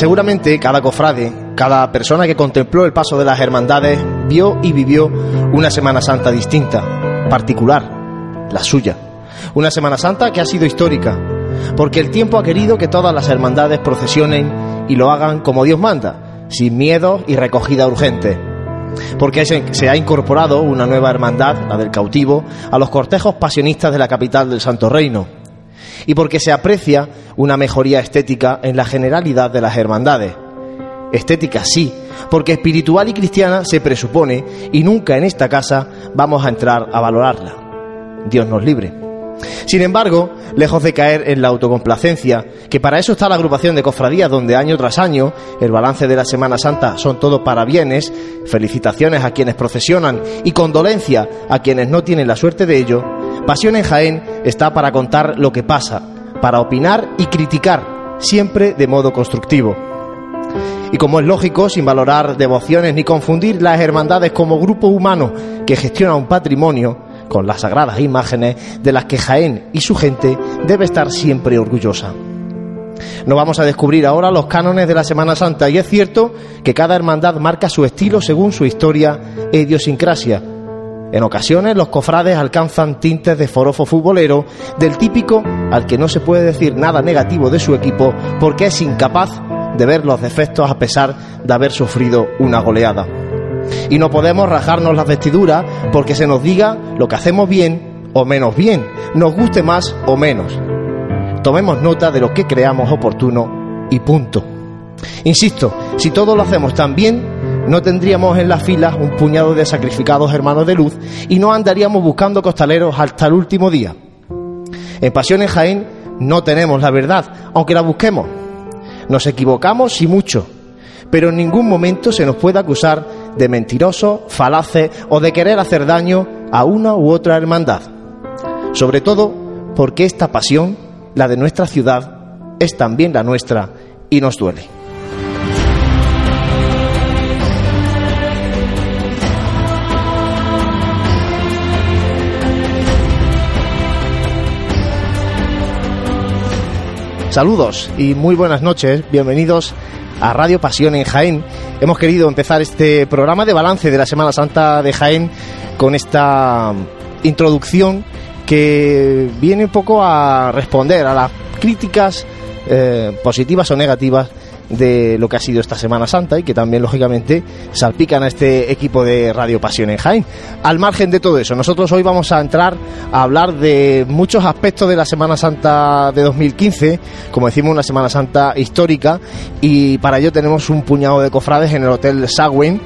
Seguramente cada cofrade, cada persona que contempló el paso de las hermandades, vio y vivió una Semana Santa distinta, particular, la suya. Una Semana Santa que ha sido histórica, porque el tiempo ha querido que todas las hermandades procesionen y lo hagan como Dios manda, sin miedo y recogida urgente. Porque se ha incorporado una nueva hermandad, la del cautivo, a los cortejos pasionistas de la capital del Santo Reino. Y porque se aprecia una mejoría estética en la generalidad de las hermandades. Estética sí, porque espiritual y cristiana se presupone y nunca en esta casa vamos a entrar a valorarla. Dios nos libre. Sin embargo, lejos de caer en la autocomplacencia, que para eso está la agrupación de cofradías donde año tras año el balance de la Semana Santa son todo para bienes, felicitaciones a quienes procesionan y condolencia a quienes no tienen la suerte de ello, Pasión en Jaén está para contar lo que pasa, para opinar y criticar, siempre de modo constructivo. Y como es lógico, sin valorar devociones ni confundir las hermandades como grupo humano que gestiona un patrimonio, con las sagradas imágenes de las que Jaén y su gente debe estar siempre orgullosa. No vamos a descubrir ahora los cánones de la Semana Santa y es cierto que cada hermandad marca su estilo según su historia e idiosincrasia. En ocasiones los cofrades alcanzan tintes de forofo futbolero del típico al que no se puede decir nada negativo de su equipo porque es incapaz de ver los defectos a pesar de haber sufrido una goleada. Y no podemos rajarnos las vestiduras porque se nos diga lo que hacemos bien o menos bien, nos guste más o menos. Tomemos nota de lo que creamos oportuno y punto. Insisto, si todo lo hacemos tan bien, no tendríamos en las filas un puñado de sacrificados hermanos de luz y no andaríamos buscando costaleros hasta el último día. En Pasión en Jaén no tenemos la verdad, aunque la busquemos. Nos equivocamos y mucho, pero en ningún momento se nos puede acusar de mentirosos, falaces o de querer hacer daño a una u otra hermandad. Sobre todo porque esta pasión, la de nuestra ciudad, es también la nuestra y nos duele. Saludos y muy buenas noches, bienvenidos a Radio Pasión en Jaén. Hemos querido empezar este programa de balance de la Semana Santa de Jaén con esta introducción que viene un poco a responder a las críticas eh, positivas o negativas de lo que ha sido esta Semana Santa y que también, lógicamente, salpican a este equipo de Radio Pasión en Jaén. Al margen de todo eso, nosotros hoy vamos a entrar a hablar de muchos aspectos de la Semana Santa de 2015, como decimos, una Semana Santa histórica, y para ello tenemos un puñado de cofrades en el Hotel Sagüen.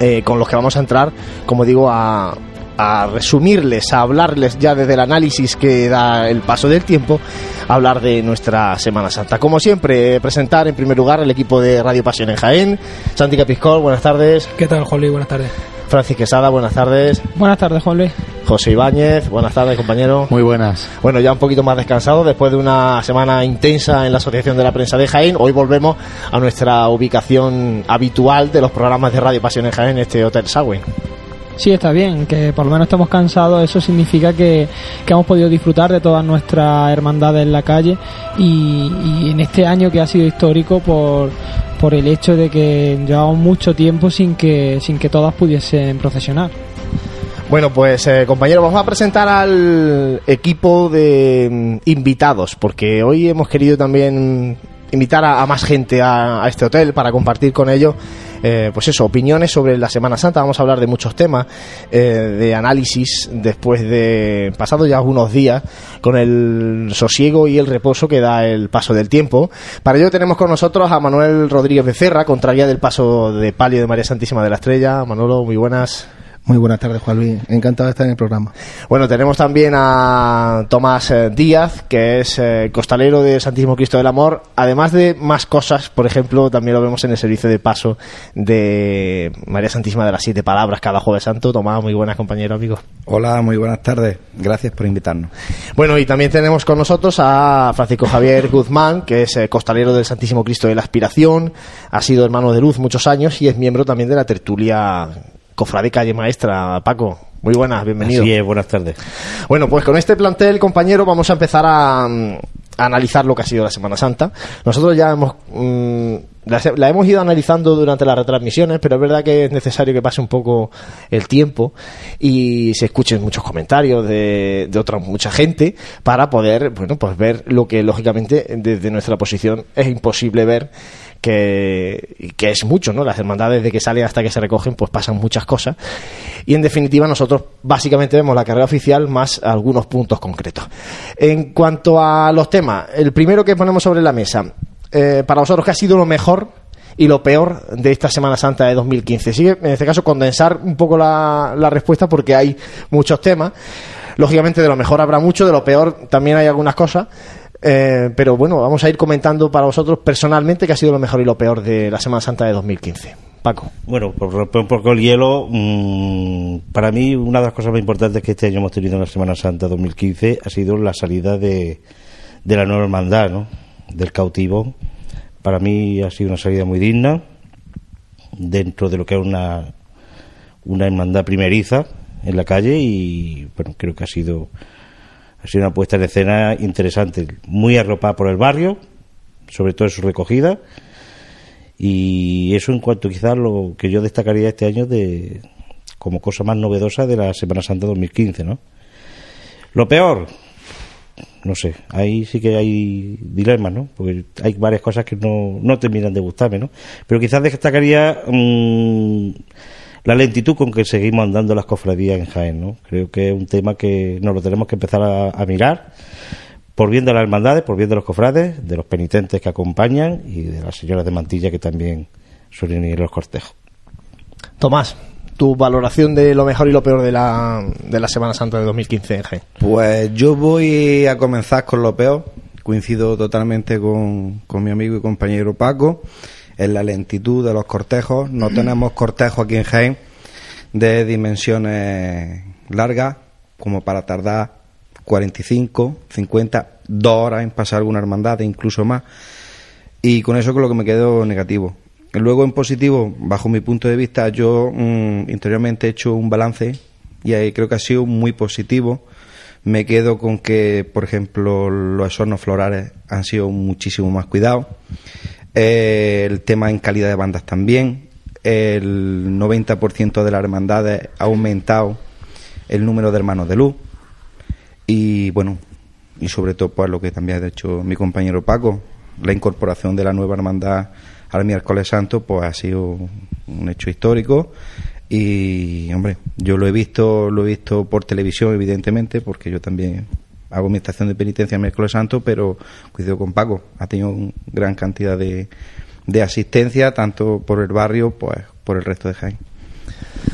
Eh, con los que vamos a entrar, como digo, a, a resumirles, a hablarles ya desde el análisis que da el paso del tiempo, a hablar de nuestra Semana Santa. Como siempre, presentar en primer lugar el equipo de Radio Pasión en Jaén. Santi Capiscol, buenas tardes. ¿Qué tal, Juan Luis? Buenas tardes. Francis Quesada, buenas tardes. Buenas tardes, Juan Luis. José Ibáñez, buenas tardes, compañero. Muy buenas. Bueno, ya un poquito más descansado después de una semana intensa en la Asociación de la Prensa de Jaén. Hoy volvemos a nuestra ubicación habitual de los programas de Radio Pasión en Jaén, este Hotel Sagüen. Sí, está bien, que por lo menos estamos cansados, eso significa que, que hemos podido disfrutar de todas nuestras hermandades en la calle. Y, en este año que ha sido histórico por, por el hecho de que llevamos mucho tiempo sin que, sin que todas pudiesen procesionar. Bueno, pues eh, compañero, vamos a presentar al equipo de mm, invitados, porque hoy hemos querido también invitar a, más gente a, este hotel para compartir con ellos, eh, pues eso, opiniones sobre la Semana Santa. Vamos a hablar de muchos temas, eh, de análisis después de pasado ya algunos días con el sosiego y el reposo que da el paso del tiempo. Para ello tenemos con nosotros a Manuel Rodríguez Becerra, contraria del paso de palio de María Santísima de la Estrella. Manolo, muy buenas. Muy buenas tardes, Juan Luis. Encantado de estar en el programa. Bueno, tenemos también a Tomás eh, Díaz, que es eh, costalero de Santísimo Cristo del Amor. Además de más cosas, por ejemplo, también lo vemos en el servicio de paso de María Santísima de las Siete Palabras cada Jueves Santo. Tomás, muy buenas, compañero, amigo. Hola, muy buenas tardes. Gracias por invitarnos. Bueno, y también tenemos con nosotros a Francisco Javier Guzmán, que es eh, costalero del Santísimo Cristo de la Aspiración. Ha sido hermano de luz muchos años y es miembro también de la tertulia Cofrade Calle Maestra, Paco. Muy buenas, bienvenido. Sí, buenas tardes. Bueno, pues con este plantel, compañero, vamos a empezar a, analizar lo que ha sido la Semana Santa. Nosotros ya hemos mm, la, hemos ido analizando durante las retransmisiones, pero es verdad que es necesario que pase un poco el tiempo y se escuchen muchos comentarios de, de otra mucha gente para poder, bueno, pues ver lo que lógicamente desde nuestra posición es imposible ver que, que es mucho, ¿no? Las hermandades de que salen hasta que se recogen, pues pasan muchas cosas. Y en definitiva, nosotros básicamente vemos la carrera oficial más algunos puntos concretos. En cuanto a los temas, el primero que ponemos sobre la mesa, eh, para vosotros, ¿qué ha sido lo mejor y lo peor de esta Semana Santa de 2015? Sigue, en este caso, condensar un poco la respuesta porque hay muchos temas. Lógicamente, de lo mejor habrá mucho, de lo peor también hay algunas cosas. Eh, pero bueno, vamos a ir comentando para vosotros personalmente qué ha sido lo mejor y lo peor de la Semana Santa de 2015. Paco. Bueno, por romper un poco el hielo, mmm, para mí una de las cosas más importantes que este año hemos tenido en la Semana Santa 2015 ha sido la salida de, de la nueva hermandad, ¿no? del cautivo. Para mí ha sido una salida muy digna dentro de lo que es una, una hermandad primeriza en la calle y bueno, creo que ha sido ha sido una puesta en escena interesante, muy arropada por el barrio, sobre todo en su recogida. Y eso en cuanto quizás lo que yo destacaría este año de como cosa más novedosa de la Semana Santa 2015, ¿no? Lo peor, no sé, ahí sí que hay dilemas, ¿no? Porque hay varias cosas que no, no terminan de gustarme, ¿no? Pero quizás destacaría mmm, la lentitud con que seguimos andando las cofradías en Jaén, ¿no? Creo que es un tema que nos lo tenemos que empezar a, mirar por bien de las hermandades, por bien de los cofrades, de los penitentes que acompañan y de las señoras de mantilla que también suelen ir a los cortejos. Tomás, tu valoración de lo mejor y lo peor de la, de la Semana Santa de 2015 en Jaén. Pues yo voy a comenzar con lo peor. Coincido totalmente con, con mi amigo y compañero Paco en la lentitud de los cortejos. No tenemos cortejos aquí en Jaén de dimensiones largas, como para tardar 45, 50, dos horas en pasar alguna hermandad, e incluso más. Y con eso con lo que me quedo negativo. Luego en positivo, bajo mi punto de vista, yo mm, interiormente he hecho un balance y ahí creo que ha sido muy positivo. Me quedo con que, por ejemplo, los hornos florales han sido muchísimo más cuidados. El tema en calidad de bandas también. El 90% de las hermandades ha aumentado el número de hermanos de luz. Y bueno, y sobre todo pues lo que también ha hecho mi compañero Paco, la incorporación de la nueva hermandad al miércoles santo, pues ha sido un hecho histórico y hombre, yo lo he visto, lo he visto por televisión evidentemente, porque yo también hago mi estación de penitencia el miércoles santo, pero cuidado con Paco, ha tenido una gran cantidad de, de asistencia, tanto por el barrio, pues por el resto de Jaén.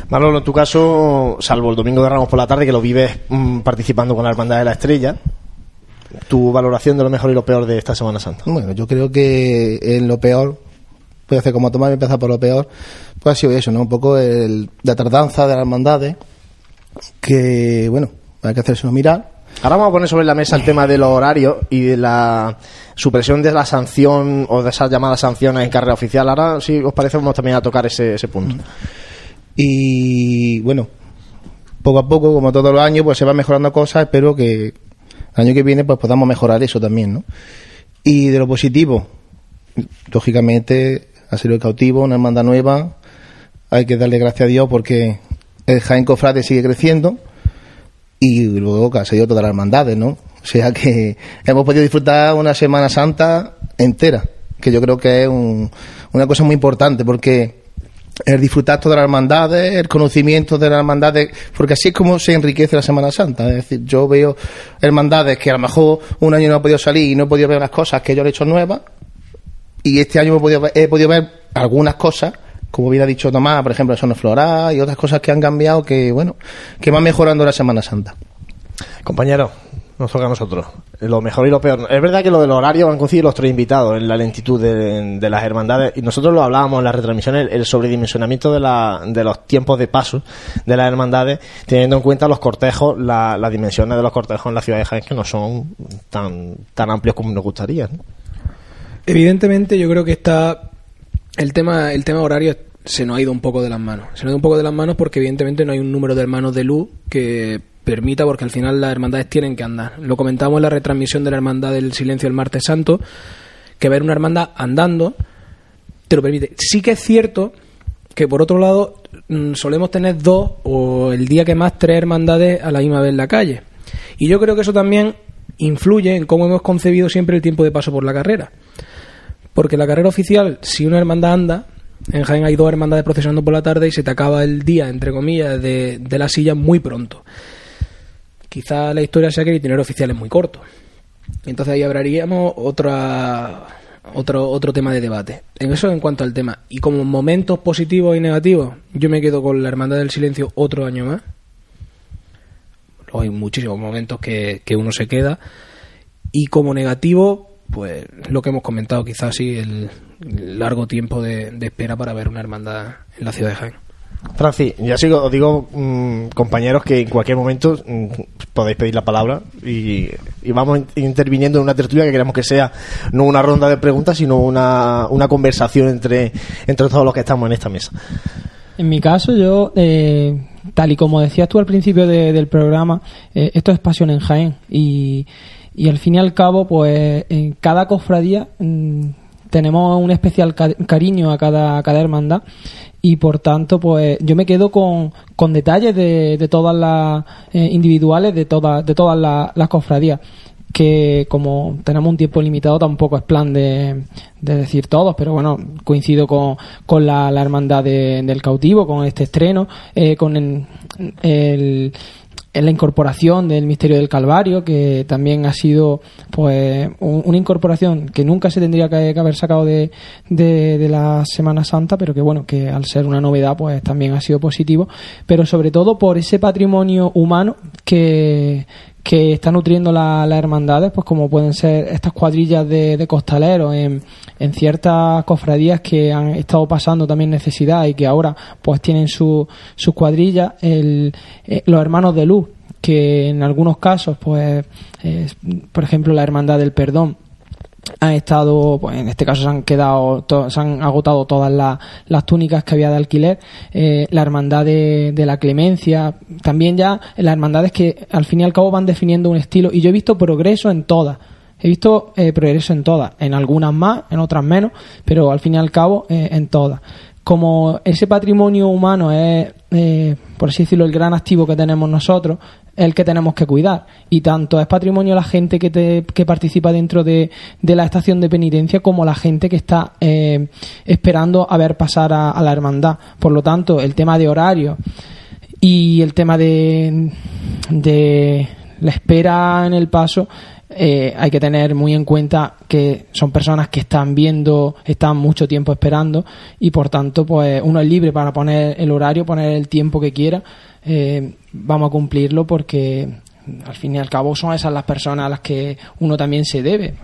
Manolo, en tu caso, salvo el domingo de Ramos por la tarde, que lo vives mm, participando con la Hermandad de la Estrella, tu valoración de lo mejor y lo peor de esta Semana Santa. Bueno, yo creo que en lo peor, puede hacer como Tomás y empezar por lo peor, pues ha sido eso, ¿no? Un poco el, la tardanza de las hermandades, que, bueno, hay que hacerse mirar, Ahora vamos a poner sobre la mesa el tema de los horarios y de la supresión de la sanción o de esas llamadas sanciones en carrera oficial. Ahora, si os parece, vamos también a tocar ese, ese punto. Y bueno, poco a poco, como todos los años, pues se van mejorando cosas. Espero que el año que viene pues podamos mejorar eso también, ¿no? Y de lo positivo, lógicamente, ha sido el cautivo, una hermandad nueva. Hay que darle gracias a Dios porque el Jaén Cofrade sigue creciendo y luego que ha seguido todas las hermandades, ¿no? O sea que hemos podido disfrutar una Semana Santa entera, que yo creo que es una cosa muy importante porque el disfrutar todas las hermandades, el conocimiento de las hermandades, porque así es como se enriquece la Semana Santa. Es decir, yo veo hermandades que a lo mejor un año no ha podido salir y no he podido ver las cosas que yo he hecho nuevas, y este año he podido, he podido ver algunas cosas como hubiera dicho Tomás, por ejemplo, el sono floral y otras cosas que han cambiado que, bueno, que van mejorando la Semana Santa. Compañero, nos toca a nosotros. Lo mejor y lo peor. Es verdad que lo del horario han coincidido los tres invitados en la lentitud de, las hermandades. Y nosotros lo hablábamos en las retransmisiones, el sobredimensionamiento de, la, de los tiempos de paso de las hermandades, teniendo en cuenta los cortejos, las dimensiones de los cortejos en la ciudad de Jaén, que no son tan, tan amplios como nos gustaría. Evidentemente, yo creo que está el tema, el tema horario se nos ha ido un poco de las manos. Se nos ha ido un poco de las manos porque evidentemente no hay un número de hermanos de luz que permita, porque al final las hermandades tienen que andar. Lo comentamos en la retransmisión de la Hermandad del Silencio el martes santo, que ver una hermandad andando te lo permite. Sí que es cierto que por otro lado mm, solemos tener dos o el día que más tres hermandades a la misma vez en la calle. Y yo creo que eso también influye en cómo hemos concebido siempre el tiempo de paso por la carrera. Porque la carrera oficial, si una hermandad anda, en Jaén hay dos hermandades procesionando por la tarde y se te acaba el día, entre comillas, de, de la silla muy pronto. Quizá la historia sea que el itinerario oficial es muy corto. Entonces ahí hablaríamos otra, otro, otro tema de debate. En eso en cuanto al tema. Y como momentos positivos y negativos, yo me quedo con la Hermandad del Silencio otro año más. Hay muchísimos momentos que, que uno se queda. Y como negativo, pues lo que hemos comentado, quizás sí, el largo tiempo de, de espera para ver una hermandad en la ciudad de Jaén. Francis, ya sigo, os digo, mm, compañeros, que en cualquier momento mm, podéis pedir la palabra y, y vamos in- interviniendo en una tertulia que queremos que sea no una ronda de preguntas, sino una, una conversación entre, entre todos los que estamos en esta mesa. En mi caso, yo, eh, tal y como decías tú al principio de- del programa, eh, esto es pasión en Jaén. Y, y al fin y al cabo, pues en cada cofradía mm, tenemos un especial ca- cariño a cada, cada hermandad. Y por tanto, pues yo me quedo con, con detalles de, de todas las eh, individuales, de todas, de todas las, cofradías que como tenemos un tiempo limitado tampoco es plan de, de decir todos, pero bueno, coincido con, con la, hermandad de- del cautivo, con este estreno, eh, con el- en la incorporación del misterio del Calvario, que también ha sido pues un- una incorporación que nunca se tendría que, haber sacado de, de, de la Semana Santa, pero que bueno, que al ser una novedad pues también ha sido positivo, pero sobre todo por ese patrimonio humano que, que está nutriendo la- las hermandades, pues como pueden ser estas cuadrillas de, costaleros en, ciertas cofradías que han estado pasando también necesidad y que ahora pues tienen su, sus cuadrillas, el, eh, los hermanos de luz, que en algunos casos, pues, por ejemplo, la hermandad del perdón, han estado, pues en este caso se han quedado, se han agotado todas las, las túnicas que había de alquiler, eh, la hermandad de, la clemencia, también ya las hermandades que al fin y al cabo van definiendo un estilo y yo he visto progreso en todas. He visto eh, progreso en todas, en algunas más, en otras menos, pero al fin y al cabo eh, en todas. Como ese patrimonio humano es, eh, por así decirlo, el gran activo que tenemos nosotros, el que tenemos que cuidar. Y tanto es patrimonio la gente que, te, que participa dentro de, de la estación de penitencia como la gente que está eh, esperando a ver pasar a, la hermandad. Por lo tanto, el tema de horario y el tema de, de la espera en el paso eh, hay que tener muy en cuenta que son personas que están viendo, están mucho tiempo esperando y por tanto pues uno es libre para poner el horario, poner el tiempo que quiera, eh, vamos a cumplirlo porque al fin y al cabo son esas las personas a las que uno también se debe.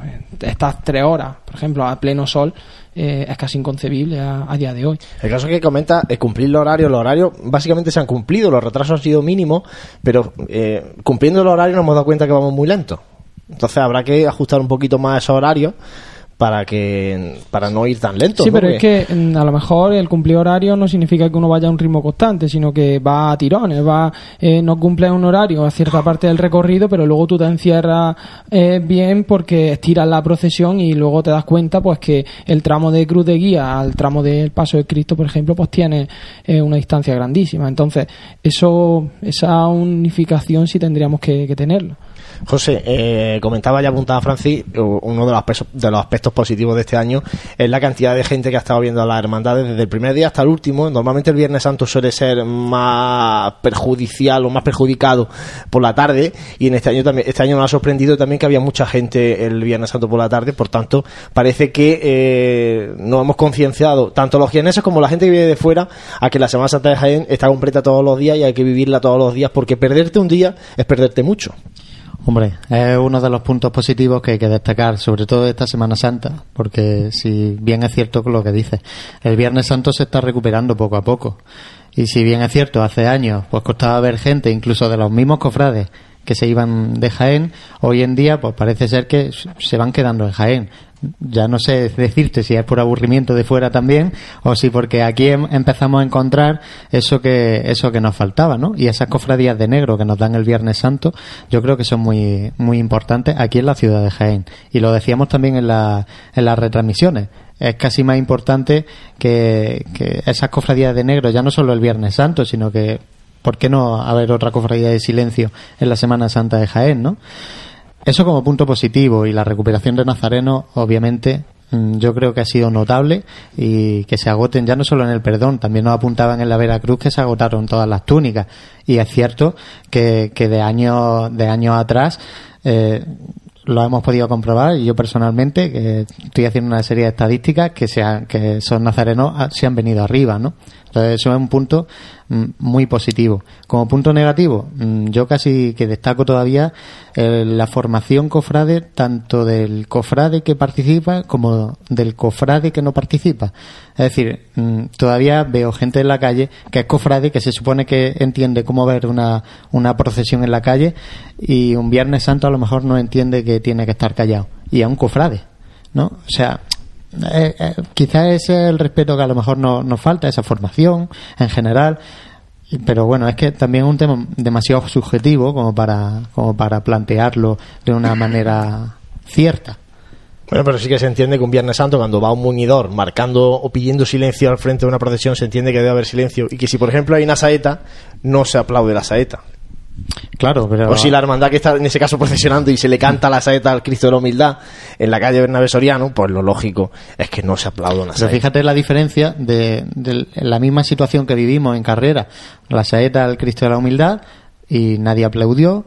Estas tres horas, por ejemplo, a pleno sol, eh, es casi inconcebible a, día de hoy. El caso que comenta es cumplir los horarios. Los horarios básicamente se han cumplido, los retrasos han sido mínimos, pero eh, cumpliendo los horarios nos hemos dado cuenta que vamos muy lentos. Entonces habrá que ajustar un poquito más esos horarios para que para no ir tan lento. Sí, pero es que mm, a lo mejor el cumplir horario no significa que uno vaya a un ritmo constante, sino que va a tirones, va eh, no cumple un horario a cierta parte del recorrido, pero luego tú te encierras eh, bien porque estiras la procesión y luego te das cuenta pues que el tramo de cruz de guía al tramo del paso de Cristo, por ejemplo, pues tiene eh, una distancia grandísima. Entonces, eso esa unificación sí tendríamos que, que tenerlo. José, eh, comentaba ya apuntaba Francis, uno de los, aspectos, de los aspectos positivos de este año es la cantidad de gente que ha estado viendo a las hermandades desde el primer día hasta el último. Normalmente el Viernes Santo suele ser más perjudicial o más perjudicado por la tarde y en este año también, este año nos ha sorprendido también que había mucha gente el Viernes Santo por la tarde, por tanto parece que eh, nos hemos concienciado, tanto los jienenses como la gente que viene de fuera, a que la Semana Santa de Jaén está completa todos los días y hay que vivirla todos los días porque perderte un día es perderte mucho. Hombre, es uno de los puntos positivos que hay que destacar, sobre todo esta Semana Santa, porque si bien es cierto lo que dice, el Viernes Santo se está recuperando poco a poco. Y si bien es cierto, hace años pues costaba ver gente, incluso de los mismos cofrades, que se iban de Jaén, hoy en día pues parece ser que se van quedando en Jaén. Ya no sé decirte si es por aburrimiento de fuera también o si porque aquí em- empezamos a encontrar eso que eso que nos faltaba, ¿no? Y esas cofradías de negro que nos dan el Viernes Santo, yo creo que son muy muy importantes aquí en la ciudad de Jaén. Y lo decíamos también en, la, en las retransmisiones es casi más importante que, que esas cofradías de negro, ya no solo el Viernes Santo, sino que, ¿por qué no haber otra cofradía de silencio en la Semana Santa de Jaén, no? Eso como punto positivo y la recuperación de Nazareno, obviamente, mm, yo creo que ha sido notable y que se agoten ya no solo en el perdón, también nos apuntaban en la Veracruz que se agotaron todas las túnicas y es cierto que, que de años de años atrás eh, lo hemos podido comprobar y yo personalmente que estoy haciendo una serie de estadísticas que se han- que esos nazarenos ah, se han venido arriba, ¿no? Entonces eso es un punto mm, muy positivo. Como punto negativo, mm, yo casi que destaco todavía eh, la formación cofrade tanto del cofrade que participa como del cofrade que no participa. Es decir, mm, todavía veo gente en la calle que es cofrade, que se supone que entiende cómo ver una, una procesión en la calle y un Viernes Santo a lo mejor no entiende que tiene que estar callado. Y es un cofrade, ¿no? O sea, eh, eh, quizás es el respeto que a lo mejor no- nos falta, esa formación en general. Pero bueno, es que también es un tema demasiado subjetivo como para, como para plantearlo de una manera cierta. Bueno, pero sí que se entiende que un Viernes Santo, cuando va un muñidor marcando o pidiendo silencio al frente de una procesión, se entiende que debe haber silencio. Y que si, por ejemplo, hay una saeta, no se aplaude la saeta. Claro, pero O si la hermandad que está en ese caso procesionando y se le canta la saeta al Cristo de la Humildad en la calle Bernabé Soriano, pues lo lógico es que no se aplauda una Pero saeta. fíjate la diferencia de, de la misma situación que vivimos en carrera. La saeta al Cristo de la Humildad y nadie aplaudió.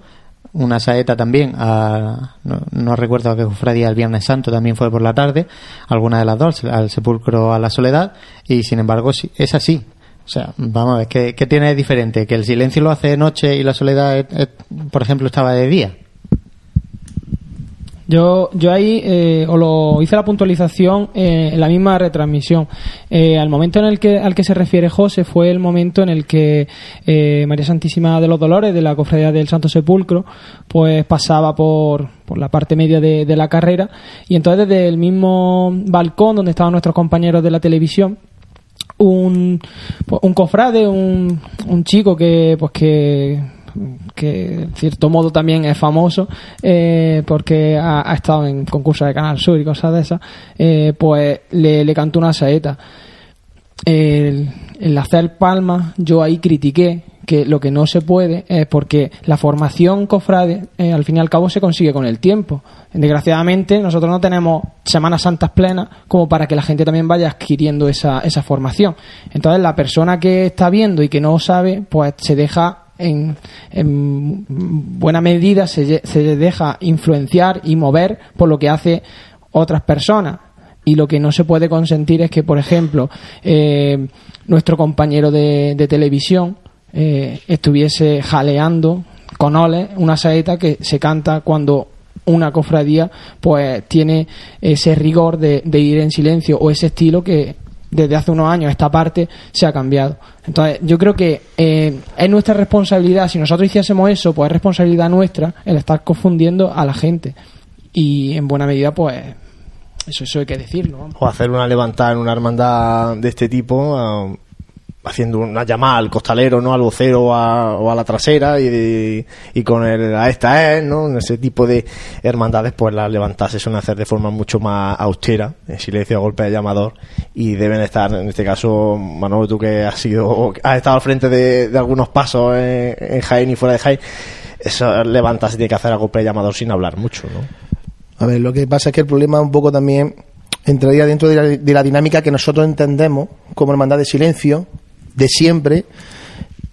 Una saeta también, a, no, no recuerdo a qué cofradía el Viernes Santo también fue por la tarde, alguna de las dos, al sepulcro a la soledad, y sin embargo es así. O sea, vamos a ver, ¿qué, tiene de diferente? ¿Que el silencio lo hace de noche y la soledad, por ejemplo, estaba de día? Yo, yo ahí eh, os lo hice la puntualización eh, en la misma retransmisión. Eh, al momento en el que al que se refiere José fue el momento en el que eh, María Santísima de los Dolores de la Cofradía del Santo Sepulcro pues pasaba por, por la parte media de la carrera y entonces desde el mismo balcón donde estaban nuestros compañeros de la televisión un, un cofrade, un, un chico que pues que que en cierto modo también es famoso eh, porque ha, ha estado en concursos de Canal Sur y cosas de esas, eh, pues le, le cantó una saeta. El, el hacer palmas, yo ahí critiqué que lo que no se puede es porque la formación cofrade eh, al fin y al cabo se consigue con el tiempo. Desgraciadamente nosotros no tenemos Semanas Santas plenas como para que la gente también vaya adquiriendo esa, esa formación. Entonces la persona que está viendo y que no sabe, pues se deja en, en buena medida se, se deja influenciar y mover por lo que hace otras personas. Y lo que no se puede consentir es que, por ejemplo, eh, nuestro compañero de, de televisión eh, estuviese jaleando con oles una saeta que se canta cuando una cofradía pues tiene ese rigor de, de ir en silencio o ese estilo que desde hace unos años esta parte se ha cambiado. Entonces, yo creo que eh, es nuestra responsabilidad, si nosotros hiciésemos eso, pues es responsabilidad nuestra el estar confundiendo a la gente. Y en buena medida, pues, eso, eso hay que decirlo. O hacer una levantada en una hermandad de este tipo, haciendo una llamada al costalero, ¿no? Al vocero o a, o a la trasera y, con el a esta es, ¿no? Ese tipo de hermandades, pues las levantadas se suelen hacer de forma mucho más austera, en silencio a golpe de llamador, y deben estar, en este caso, Manolo, tú que has sido, has estado al frente de, algunos pasos en, en Jaén y fuera de Jaén, esas levantadas se tiene que hacer a golpe de llamador sin hablar mucho, ¿no? A ver, lo que pasa es que el problema un poco también entraría dentro de la, de la dinámica que nosotros entendemos como hermandad de silencio de siempre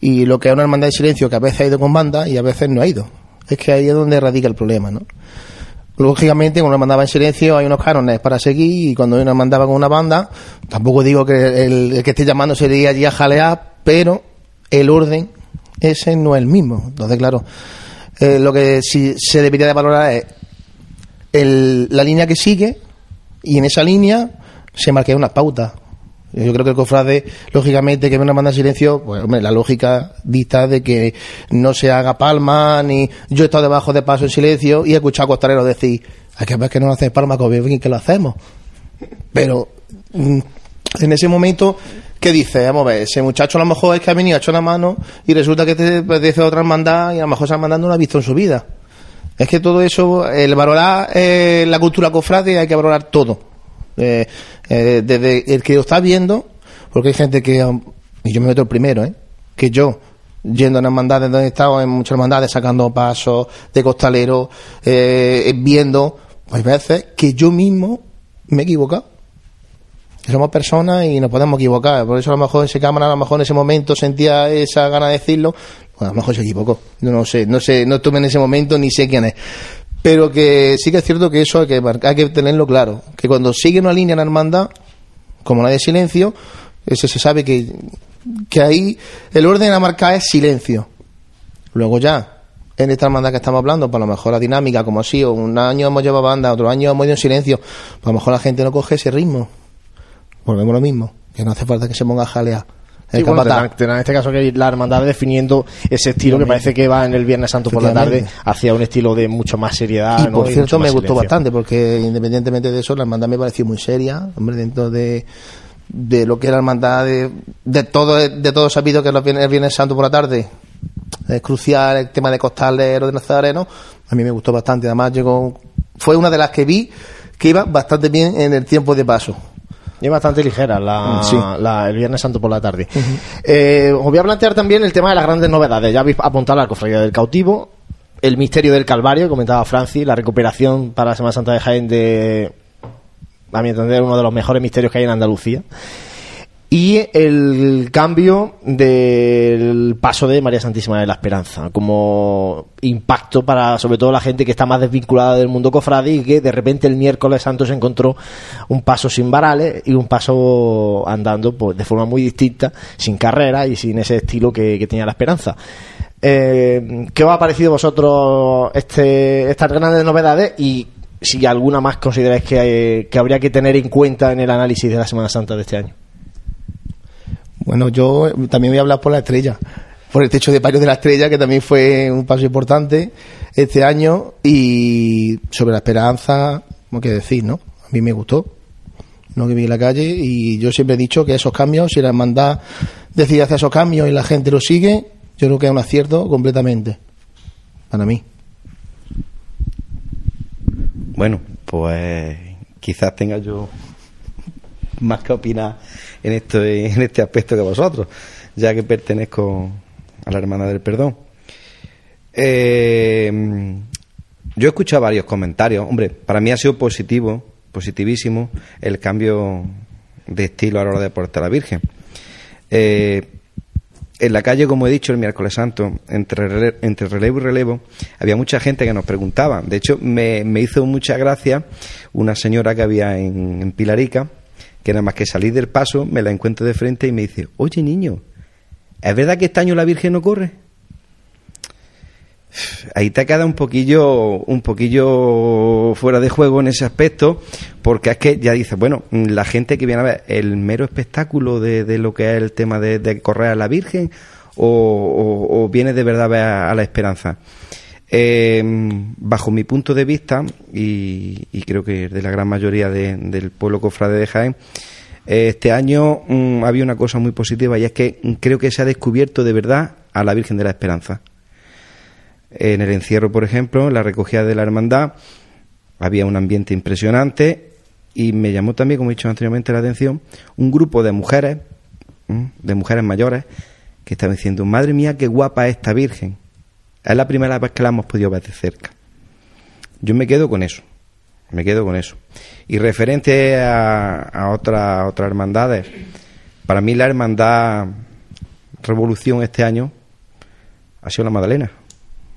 y lo que es una hermandad de silencio que a veces ha ido con banda y a veces no ha ido. Es que ahí es donde radica el problema, ¿no? Lógicamente, cuando una hermandad va en silencio hay unos cánones para seguir y cuando hay una hermandad va con una banda, tampoco digo que el, que esté llamando sería allí a jalear, pero el orden ese no es el mismo. Entonces, claro, eh, lo que sí se debería de valorar es el- la línea que sigue y en esa línea se marque unas pautas. Yo creo que el cofrade, lógicamente, que ve una banda de silencio, pues hombre, la lógica dicta de que no se haga palma, ni yo he estado debajo de paso en silencio y he escuchado a decir, hay que ver que no hace palma, que bien que lo hacemos. Pero mm, en ese momento, ¿qué dice? Vamos a ver, ese muchacho a lo mejor es que ha venido, ha hecho una mano y resulta que te dice otra hermandad y a lo mejor esa hermandad no la ha visto en su vida. Es que todo eso, el valorar eh, la cultura cofrade hay que valorar todo. Eh, eh, desde el que lo está viendo, porque hay gente que, um, yo me meto el primero, ¿eh? que yo, yendo a hermandades donde he estado, en muchas hermandades, sacando pasos de costalero, eh, viendo, hay veces que yo mismo me he equivocado. Somos personas y nos podemos equivocar. Por eso a lo mejor ese cámara, a lo mejor en ese momento sentía esa gana de decirlo, pues a lo mejor se equivocó. Yo no sé, no sé, no estuve en ese momento ni sé quién es. Pero que sí que es cierto que eso hay que, hay que tenerlo claro. Que cuando sigue una línea en la hermandad, como la de silencio, ese se sabe que, que ahí el orden a marcar es silencio. Luego ya, en esta hermandad que estamos hablando, por lo mejor la dinámica, como así, o un año hemos llevado banda, otro año hemos ido en silencio, pues a lo mejor la gente no coge ese ritmo. Volvemos lo mismo, que no hace falta que se ponga a jalear. El Sí, bueno, capataz. tendrán, tendrán en este caso que la hermandad definiendo ese estilo que parece que va en el Viernes Santo por la tarde hacia un estilo de mucho más seriedad. Y por cierto, me gustó silencio. bastante, porque independientemente de eso, la hermandad me pareció muy seria, hombre, dentro de, de lo que era la hermandad, de, de todo de todo sabido que los viernes, el Viernes Santo por la tarde es crucial el tema de costaleros de Nazareno, a mí me gustó bastante, además llegó, fue una de las que vi que iba bastante bien en el tiempo de paso. Y es bastante ligera la, Sí. la- el Viernes Santo por la tarde. Eh, os voy a plantear también el tema de las grandes novedades. Ya habéis apuntado la cofradía del cautivo, el misterio del Calvario, comentaba Francis, la recuperación para la Semana Santa de Jaén de, a mi entender, uno de los mejores misterios que hay en Andalucía. Y el cambio del paso de María Santísima de la Esperanza como impacto para sobre todo la gente que está más desvinculada del mundo cofrade y que de repente el miércoles santo se encontró un paso sin varales y un paso andando pues de forma muy distinta, sin carrera y sin ese estilo que, tenía la Esperanza. Eh, ¿Qué os ha parecido vosotros este, estas grandes novedades y si alguna más consideráis que, que habría que tener en cuenta en el análisis de la Semana Santa de este año? Bueno, yo eh, también voy a hablar por la estrella, por el techo de pario de la estrella, que también fue un paso importante este año, y sobre la esperanza, ¿cómo que decir, no? A mí me gustó, no que vi en la calle, y yo siempre he dicho que esos cambios, si la hermandad decide hacer esos cambios y la gente los sigue, yo creo que es un acierto completamente, para mí. Bueno, pues quizás tenga yo más que opinar en esto en este aspecto que vosotros, ya que pertenezco a la Hermana del Perdón. Eh, yo he escuchado varios comentarios. Hombre, para mí ha sido positivo, positivísimo, el cambio de estilo a la hora de portar a la Virgen. Eh, en la calle, como he dicho, el miércoles santo, entre, rele- entre relevo y relevo, había mucha gente que nos preguntaba. De hecho, me, me hizo mucha gracia una señora que había en Pilarica, que nada más que salir del paso, me la encuentro de frente y me dice, oye niño, ¿es verdad que este año la Virgen no corre? Ahí te queda un poquillo, un poquillo fuera de juego en ese aspecto, porque es que ya dices, bueno, la gente que viene a ver el mero espectáculo de, de lo que es el tema de, correr a la Virgen, o, o- viene de verdad a ver a, a la esperanza. Eh, bajo mi punto de vista, y, creo que de la gran mayoría de- del pueblo cofrade de Jaén, eh, este año mm, había una cosa muy positiva y es que mm, creo que se ha descubierto de verdad a la Virgen de la Esperanza. En el encierro, por ejemplo, en la recogida de la hermandad, había un ambiente impresionante y me llamó también, como he dicho anteriormente, la atención, un grupo de mujeres, ¿m? de mujeres mayores, que estaban diciendo, madre mía, qué guapa es esta Virgen. Es la primera vez que la hemos podido ver de cerca. Yo me quedo con eso, me quedo con eso. Y referente a, a otra- otras hermandades, para mí la hermandad Revolución este año ha sido la Magdalena,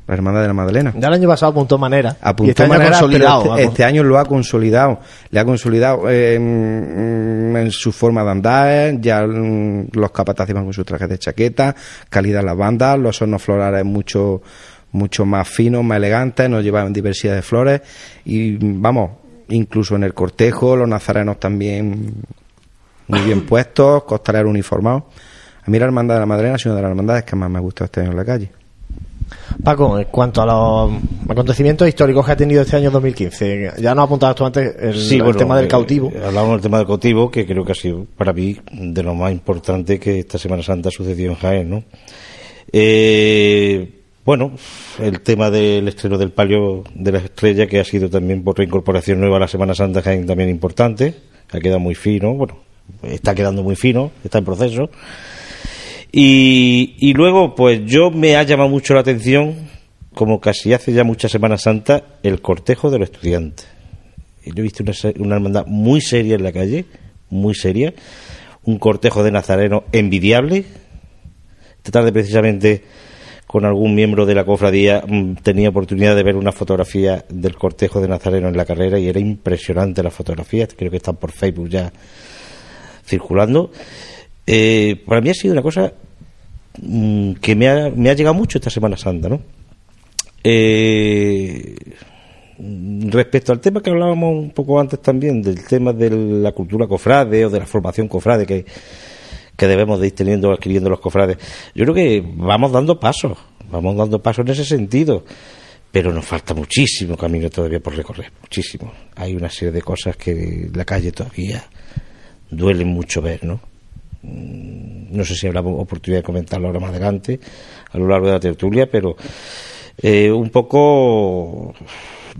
la hermandad de la Magdalena. Ya el año pasado apuntó manera. Apuntó y este año ha manera, pero consolidado. este, este año lo ha consolidado. Le ha consolidado eh, en, en su forma de andar. Ya mm, los capataces van con sus trajes de chaqueta, calidad en las bandas, los hornos florales mucho mucho más finos, más elegantes, nos llevan diversidad de flores y vamos, incluso en el cortejo los nazarenos también muy bien puestos, costaleros uniformados. A mí la Hermandad de la Madalena es una de las hermandades que más me ha gustado este año en la calle. Paco, en cuanto a los acontecimientos históricos que ha tenido este año 2015, ya nos apuntabas tú antes el, Sí, el bueno, tema del eh, cautivo. hablamos del tema del cautivo, que creo que ha sido para mí de lo más importante que esta Semana Santa sucedió en Jaén, ¿no? Eh, bueno, el tema del estreno del palio de la estrella, que ha sido también por reincorporación nueva a la Semana Santa Jaén también importante, ha quedado muy fino, bueno, está quedando muy fino, está en proceso. Y, luego, pues yo me ha llamado mucho la atención, como casi hace ya muchas Semanas Santa, el cortejo de los estudiantes. Yo he visto una, una hermandad muy seria en la calle, muy seria, un cortejo de nazareno envidiable. Esta tarde, precisamente, con algún miembro de la cofradía, mm, tenía oportunidad de ver una fotografía del cortejo de nazareno en la carrera y era impresionante la fotografía. Creo que están por Facebook ya circulando. Eh, para mí ha sido una cosa mm, que me ha, me llegado mucho esta Semana Santa, ¿no? Eh, respecto al tema que hablábamos un poco antes también, del tema de la cultura cofrade o de la formación cofrade que, que debemos de ir teniendo, adquiriendo los cofrades, yo creo que vamos dando pasos, vamos dando pasos en ese sentido, pero nos falta muchísimo camino todavía por recorrer, muchísimo. Hay una serie de cosas que la calle todavía duelen mucho ver, ¿no? Mm, No sé si habrá oportunidad de comentarlo ahora más adelante, a lo largo de la tertulia, pero eh, un poco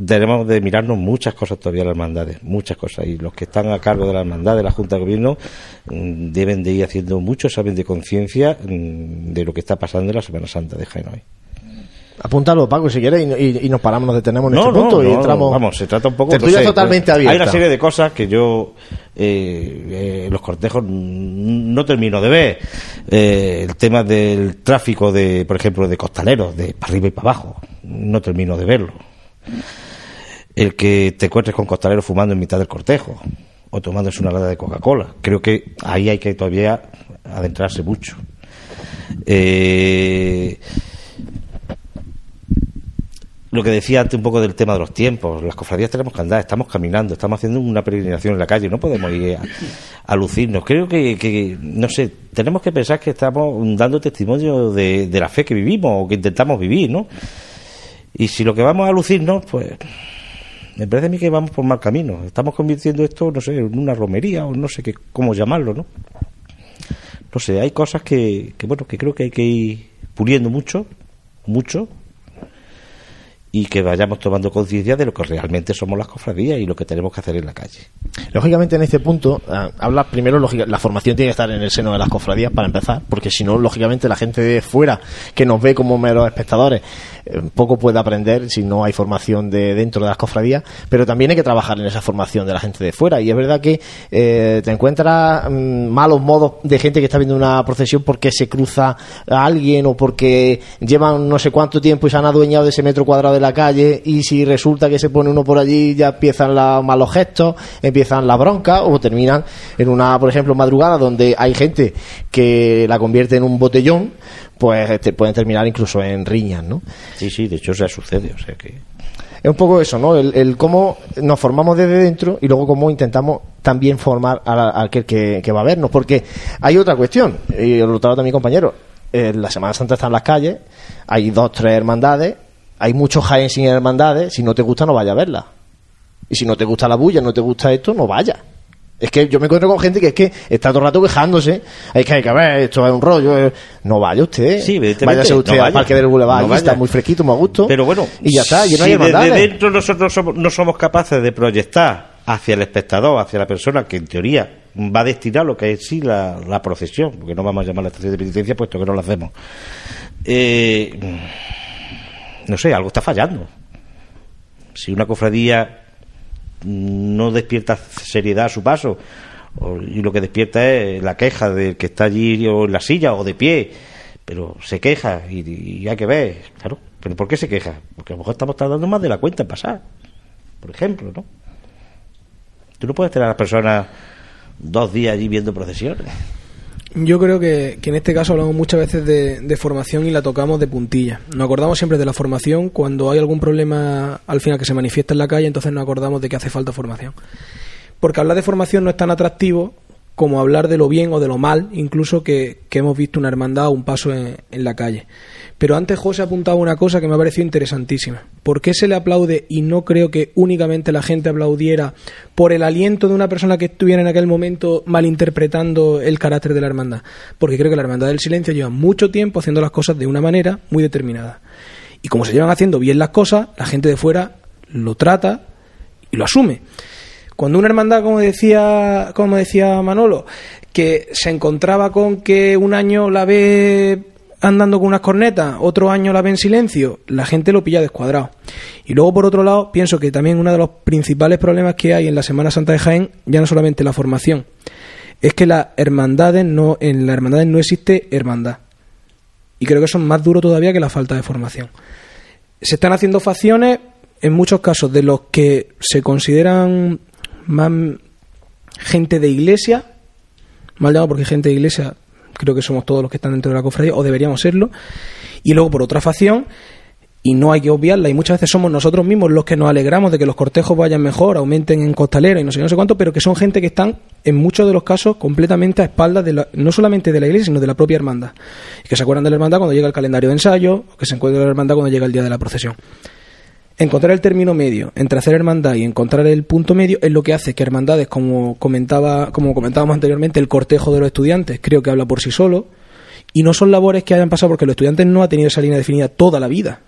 tenemos de mirarnos muchas cosas todavía las hermandades, muchas cosas. Y los que están a cargo de la hermandad, de la Junta de Gobierno, mm, deben de ir haciendo mucho examen de conciencia mm, de lo que está pasando en la Semana Santa de Jaén. Apúntalo, Paco, si quieres, y, y- y nos paramos, nos detenemos en No, este no, punto y no, entramos. Vamos, se trata un poco. Tertulia sé, totalmente abierta. Hay una serie de cosas que yo, eh, eh, los cortejos, no termino de ver. Eh, el tema del tráfico de, por ejemplo, de costaleros, de para arriba y para abajo, no termino de verlo. El que te encuentres con costaleros fumando en mitad del cortejo o tomándose una lata de Coca-Cola. Creo que ahí hay que todavía adentrarse mucho. Eh, lo que decía antes un poco del tema de los tiempos, las cofradías tenemos que andar, estamos caminando, estamos haciendo una peregrinación en la calle, no podemos ir a, lucirnos. Creo que, que, no sé, tenemos que pensar que estamos dando testimonio de, de la fe que vivimos o que intentamos vivir, ¿no? Y si lo que vamos a lucirnos, pues me parece a mí que vamos por mal camino. Estamos convirtiendo esto, no sé, en una romería o no sé qué, cómo llamarlo, ¿no? No sé, hay cosas que, que, bueno, que creo que hay que ir puliendo mucho, mucho, y que vayamos tomando conciencia de lo que realmente somos las cofradías y lo que tenemos que hacer en la calle. Lógicamente, en este punto, ah, habla primero, lógica- la formación tiene que estar en el seno de las cofradías para empezar, porque si no, lógicamente, la gente de fuera que nos ve como meros espectadores eh, poco puede aprender si no hay formación de dentro de las cofradías, pero también hay que trabajar en esa formación de la gente de fuera. Y es verdad que eh, te encuentras mm, malos modos de gente que está viendo una procesión porque se cruza a alguien o porque llevan no sé cuánto tiempo y se han adueñado de ese metro cuadrado de la calle y si resulta que se pone uno por allí ya empiezan los malos gestos, empiezan las broncas o terminan en una, por ejemplo, madrugada donde hay gente que la convierte en un botellón, pues te pueden terminar incluso en riñas, ¿no? Sí, sí, de hecho ya sucede, o sea que... Es un poco eso, ¿no? El, el cómo nos formamos desde dentro y luego cómo intentamos también formar a, la- aquel que, que va a vernos. Porque hay otra cuestión, y lo trata mi compañero. En la Semana Santa están las calles, hay dos, tres hermandades, hay muchos Jaén sin hermandades. Si no te gusta, no vaya a verla. Y si no te gusta la bulla, no te gusta esto, no vaya. Es que yo me encuentro con gente que es que está todo el rato quejándose. Es que hay que ver, esto es un rollo. No vaya usted. Sí, Váyase usted no al. Parque del Boulevard, No está muy fresquito, muy a gusto. Pero bueno, y ya está, y no hay si desde hermandades. dentro nosotros somos- no somos capaces de proyectar hacia el espectador, hacia la persona que en teoría va a destinar lo que es sí la, la procesión, porque no vamos a llamar la estación de penitencia puesto que no lo hacemos. Eh, no sé, algo está fallando. Si una cofradía no despierta seriedad a su paso o- y lo que despierta es la queja del que está allí o en la silla o de pie pero se queja y, y hay que ver claro pero ¿por qué se queja? porque a lo mejor estamos tardando más de la cuenta en pasar por ejemplo ¿no? tú no puedes tener a las personas dos días allí viendo procesiones Yo creo que, que en este caso hablamos muchas veces de, formación y la tocamos de puntilla. Nos acordamos siempre de la formación cuando hay algún problema al final que se manifiesta en la calle, entonces nos acordamos de que hace falta formación. Porque hablar de formación no es tan atractivo como hablar de lo bien o de lo mal, incluso que, que hemos visto una hermandad o un paso en la calle. Pero antes José ha apuntado una cosa que me ha parecido interesantísima. ¿Por qué se le aplaude y no creo que únicamente la gente aplaudiera por el aliento de una persona que estuviera en aquel momento malinterpretando el carácter de la hermandad? Porque creo que la hermandad del silencio lleva mucho tiempo haciendo las cosas de una manera muy determinada. Y como se llevan haciendo bien las cosas, la gente de fuera lo trata y lo asume. Cuando una hermandad, como decía, como decía Manolo, que se encontraba con que un año la ve andando con unas cornetas, otro año la ve en silencio, la gente lo pilla descuadrado. Y luego, por otro lado, pienso que también uno de los principales problemas que hay en la Semana Santa de Jaén, ya no solamente la formación, es que las hermandades no, en las hermandades no existe hermandad. Y creo que eso es más duro todavía que la falta de formación. Se están haciendo facciones, en muchos casos, de los que se consideran más gente de iglesia, mal llamado porque gente de iglesia creo que somos todos los que están dentro de la cofradía, o deberíamos serlo, y luego por otra facción, y no hay que obviarla, y muchas veces somos nosotros mismos los que nos alegramos de que los cortejos vayan mejor, aumenten en costalera y no sé, no sé cuánto, pero que son gente que están, en muchos de los casos, completamente a espaldas de la, no solamente de la iglesia, sino de la propia hermandad. Y que se acuerdan de la hermandad cuando llega el calendario de ensayo, o que se encuentran de la hermandad cuando llega el día de la procesión. Encontrar el término medio entre hacer hermandad y encontrar el punto medio es lo que hace que hermandades, como comentaba, como comentábamos anteriormente, el cortejo de los estudiantes, creo que habla por sí solo, y no son labores que hayan pasado porque los estudiantes no han tenido esa línea definida toda la vida.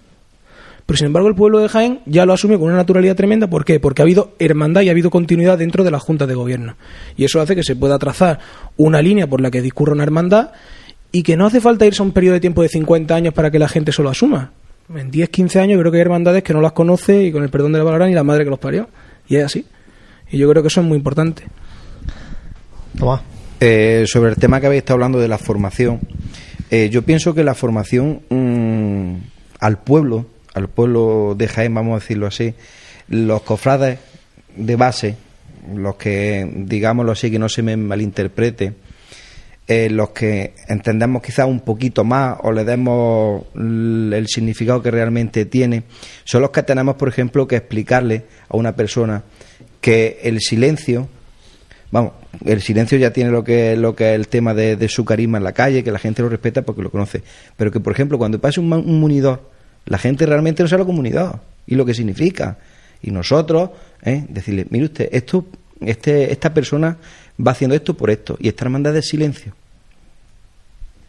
Pero sin embargo el pueblo de Jaén ya lo asume con una naturalidad tremenda. ¿Por qué? Porque ha habido hermandad y ha habido continuidad dentro de la Junta de Gobierno. Y eso hace que se pueda trazar una línea por la que discurra una hermandad y que no hace falta irse a un periodo de tiempo de 50 años para que la gente solo asuma. En 10, 15 años creo que hay hermandades que no las conoce y con el perdón de la palabra ni la madre que los parió. Y es así. Y yo creo que eso es muy importante. Toma. Eh, sobre el tema que habéis estado hablando de la formación, eh, yo pienso que la formación mm, al pueblo, al pueblo de Jaén, vamos a decirlo así, los cofrades de base, los que, digámoslo así, que no se me malinterprete, eh, los que entendemos quizás un poquito más o le demos el significado que realmente tiene, son los que tenemos, por ejemplo, que explicarle a una persona que el silencio, vamos, el silencio ya tiene lo que, lo que es el tema de, su carisma en la calle, que la gente lo respeta porque lo conoce, pero que, por ejemplo, cuando pasa un, un munidor, la gente realmente no sabe lo que es un munidor y lo que significa. Y nosotros, ¿eh? decirle, mire usted, esto, este, esta persona va haciendo esto por esto, y esta hermandad de silencio.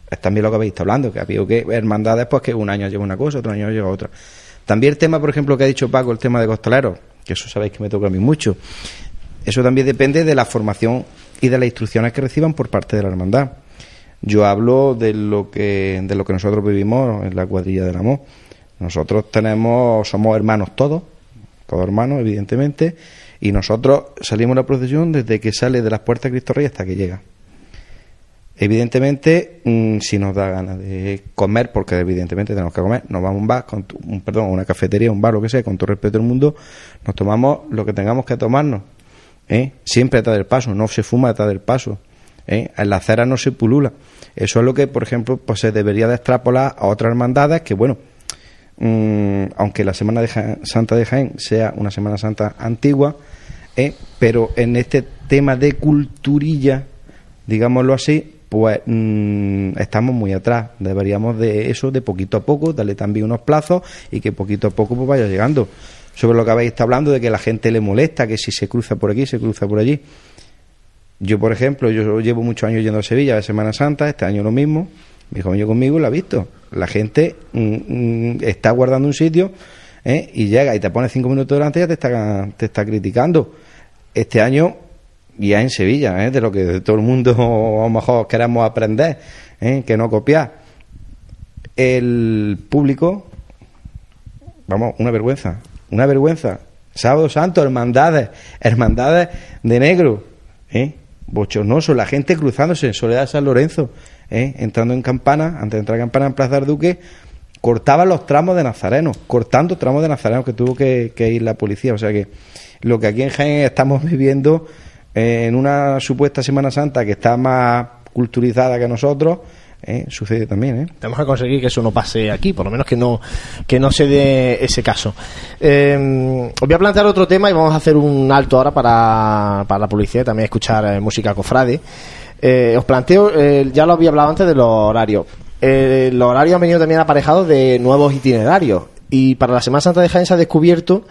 Es también lo que habéis estado hablando, que ha habido que hermandades pues que un año lleva una cosa, otro año lleva otra. También el tema, por ejemplo, que ha dicho Paco, el tema de costaleros, que eso sabéis que me toca a mí mucho. Eso también depende de la formación y de las instrucciones que reciban por parte de la hermandad. Yo hablo de lo que de lo que nosotros vivimos en la cuadrilla del amor. Nosotros tenemos somos hermanos todos, todos hermanos evidentemente, y nosotros salimos la procesión desde que sale de las puertas de Cristo Rey hasta que llega. Evidentemente, mm, si nos da ganas de comer, porque evidentemente tenemos que comer, nos vamos a un bar, con tu- un, perdón, a una cafetería, un bar, lo que sea, con todo respeto del mundo, nos tomamos lo que tengamos que tomarnos. ¿eh? Siempre atrás del paso, no se fuma atrás del paso. ¿eh? En la acera no se pulula. Eso es lo que, por ejemplo, pues se debería de extrapolar a otras hermandades que, bueno, mm, aunque la Semana de Santa de Jaén sea una Semana Santa antigua, ¿eh? pero en este tema de culturilla, digámoslo así, pues mm, estamos muy atrás. Deberíamos de eso, de poquito a poco, darle también unos plazos y que poquito a poco pues vaya llegando. Sobre lo que habéis estado hablando de que la gente le molesta, que si se cruza por aquí, se cruza por allí. Yo, por ejemplo, yo llevo muchos años yendo a Sevilla de Semana Santa, este año lo mismo. Mi yo conmigo lo ha visto. La gente mm, mm, está guardando un sitio ¿eh? y llega y te pone cinco minutos delante y ya te está, te está criticando. Este año ya en Sevilla, ¿eh? de lo que todo el mundo a lo mejor queremos aprender, ¿eh? que no copiar. El público, vamos, una vergüenza, una vergüenza. Sábado Santo, hermandades, hermandades de negro, ¿eh? bochornoso, la gente cruzándose en Soledad de San Lorenzo, ¿eh? entrando en campana, antes de entrar en campana en Plaza del Duque, cortaban los tramos de Nazareno, cortando tramos de Nazareno que tuvo que, ir la policía. O sea que lo que aquí en Jaén estamos viviendo eh, en una supuesta Semana Santa que está más culturizada que nosotros, ¿eh? sucede también. ¿eh? Tenemos que conseguir que eso no pase aquí, por lo menos que no, que no se dé ese caso. Eh, os voy a plantear otro tema y vamos a hacer un alto ahora para, para la policía también escuchar eh, música cofrade. Eh, os planteo, eh, ya lo había hablado antes de los horarios. Eh, los horarios han venido también aparejados de nuevos itinerarios. Y para la Semana Santa de Jaén se ha descubierto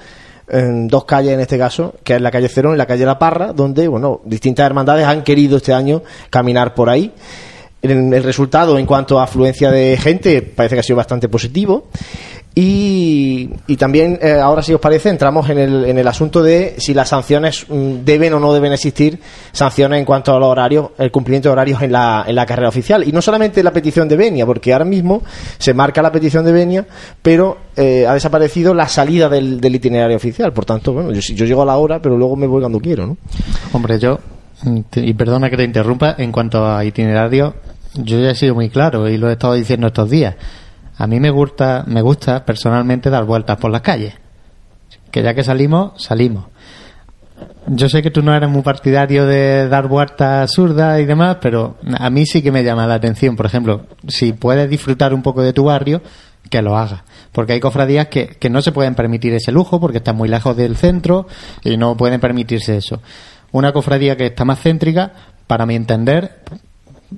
en dos calles en este caso, que es la calle Cerón y la calle La Parra, donde bueno, distintas hermandades han querido este año caminar por ahí. El, el resultado en cuanto a afluencia de gente parece que ha sido bastante positivo. Y, y también, eh, ahora si os parece, entramos en el, en el asunto de si las sanciones mm, deben o no deben existir, sanciones en cuanto a los el cumplimiento de horarios en la, en la carrera oficial. Y no solamente la petición de Benia, porque ahora mismo se marca la petición de Benia, pero eh, ha desaparecido la salida del, del itinerario oficial. Por tanto, bueno, yo, yo llego a la hora, pero luego me voy cuando quiero, ¿no? Hombre, yo, y perdona que te interrumpa, en cuanto a itinerario, yo ya he sido muy claro y lo he estado diciendo estos días. A mí me gusta, me gusta personalmente dar vueltas por las calles. Que ya que salimos, salimos. Yo sé que tú no eres muy partidario de dar vueltas zurdas y demás, pero a mí sí que me llama la atención. Por ejemplo, si puedes disfrutar un poco de tu barrio, que lo hagas. Porque hay cofradías que, que no se pueden permitir ese lujo porque están muy lejos del centro y no pueden permitirse eso. Una cofradía que está más céntrica, para mi entender,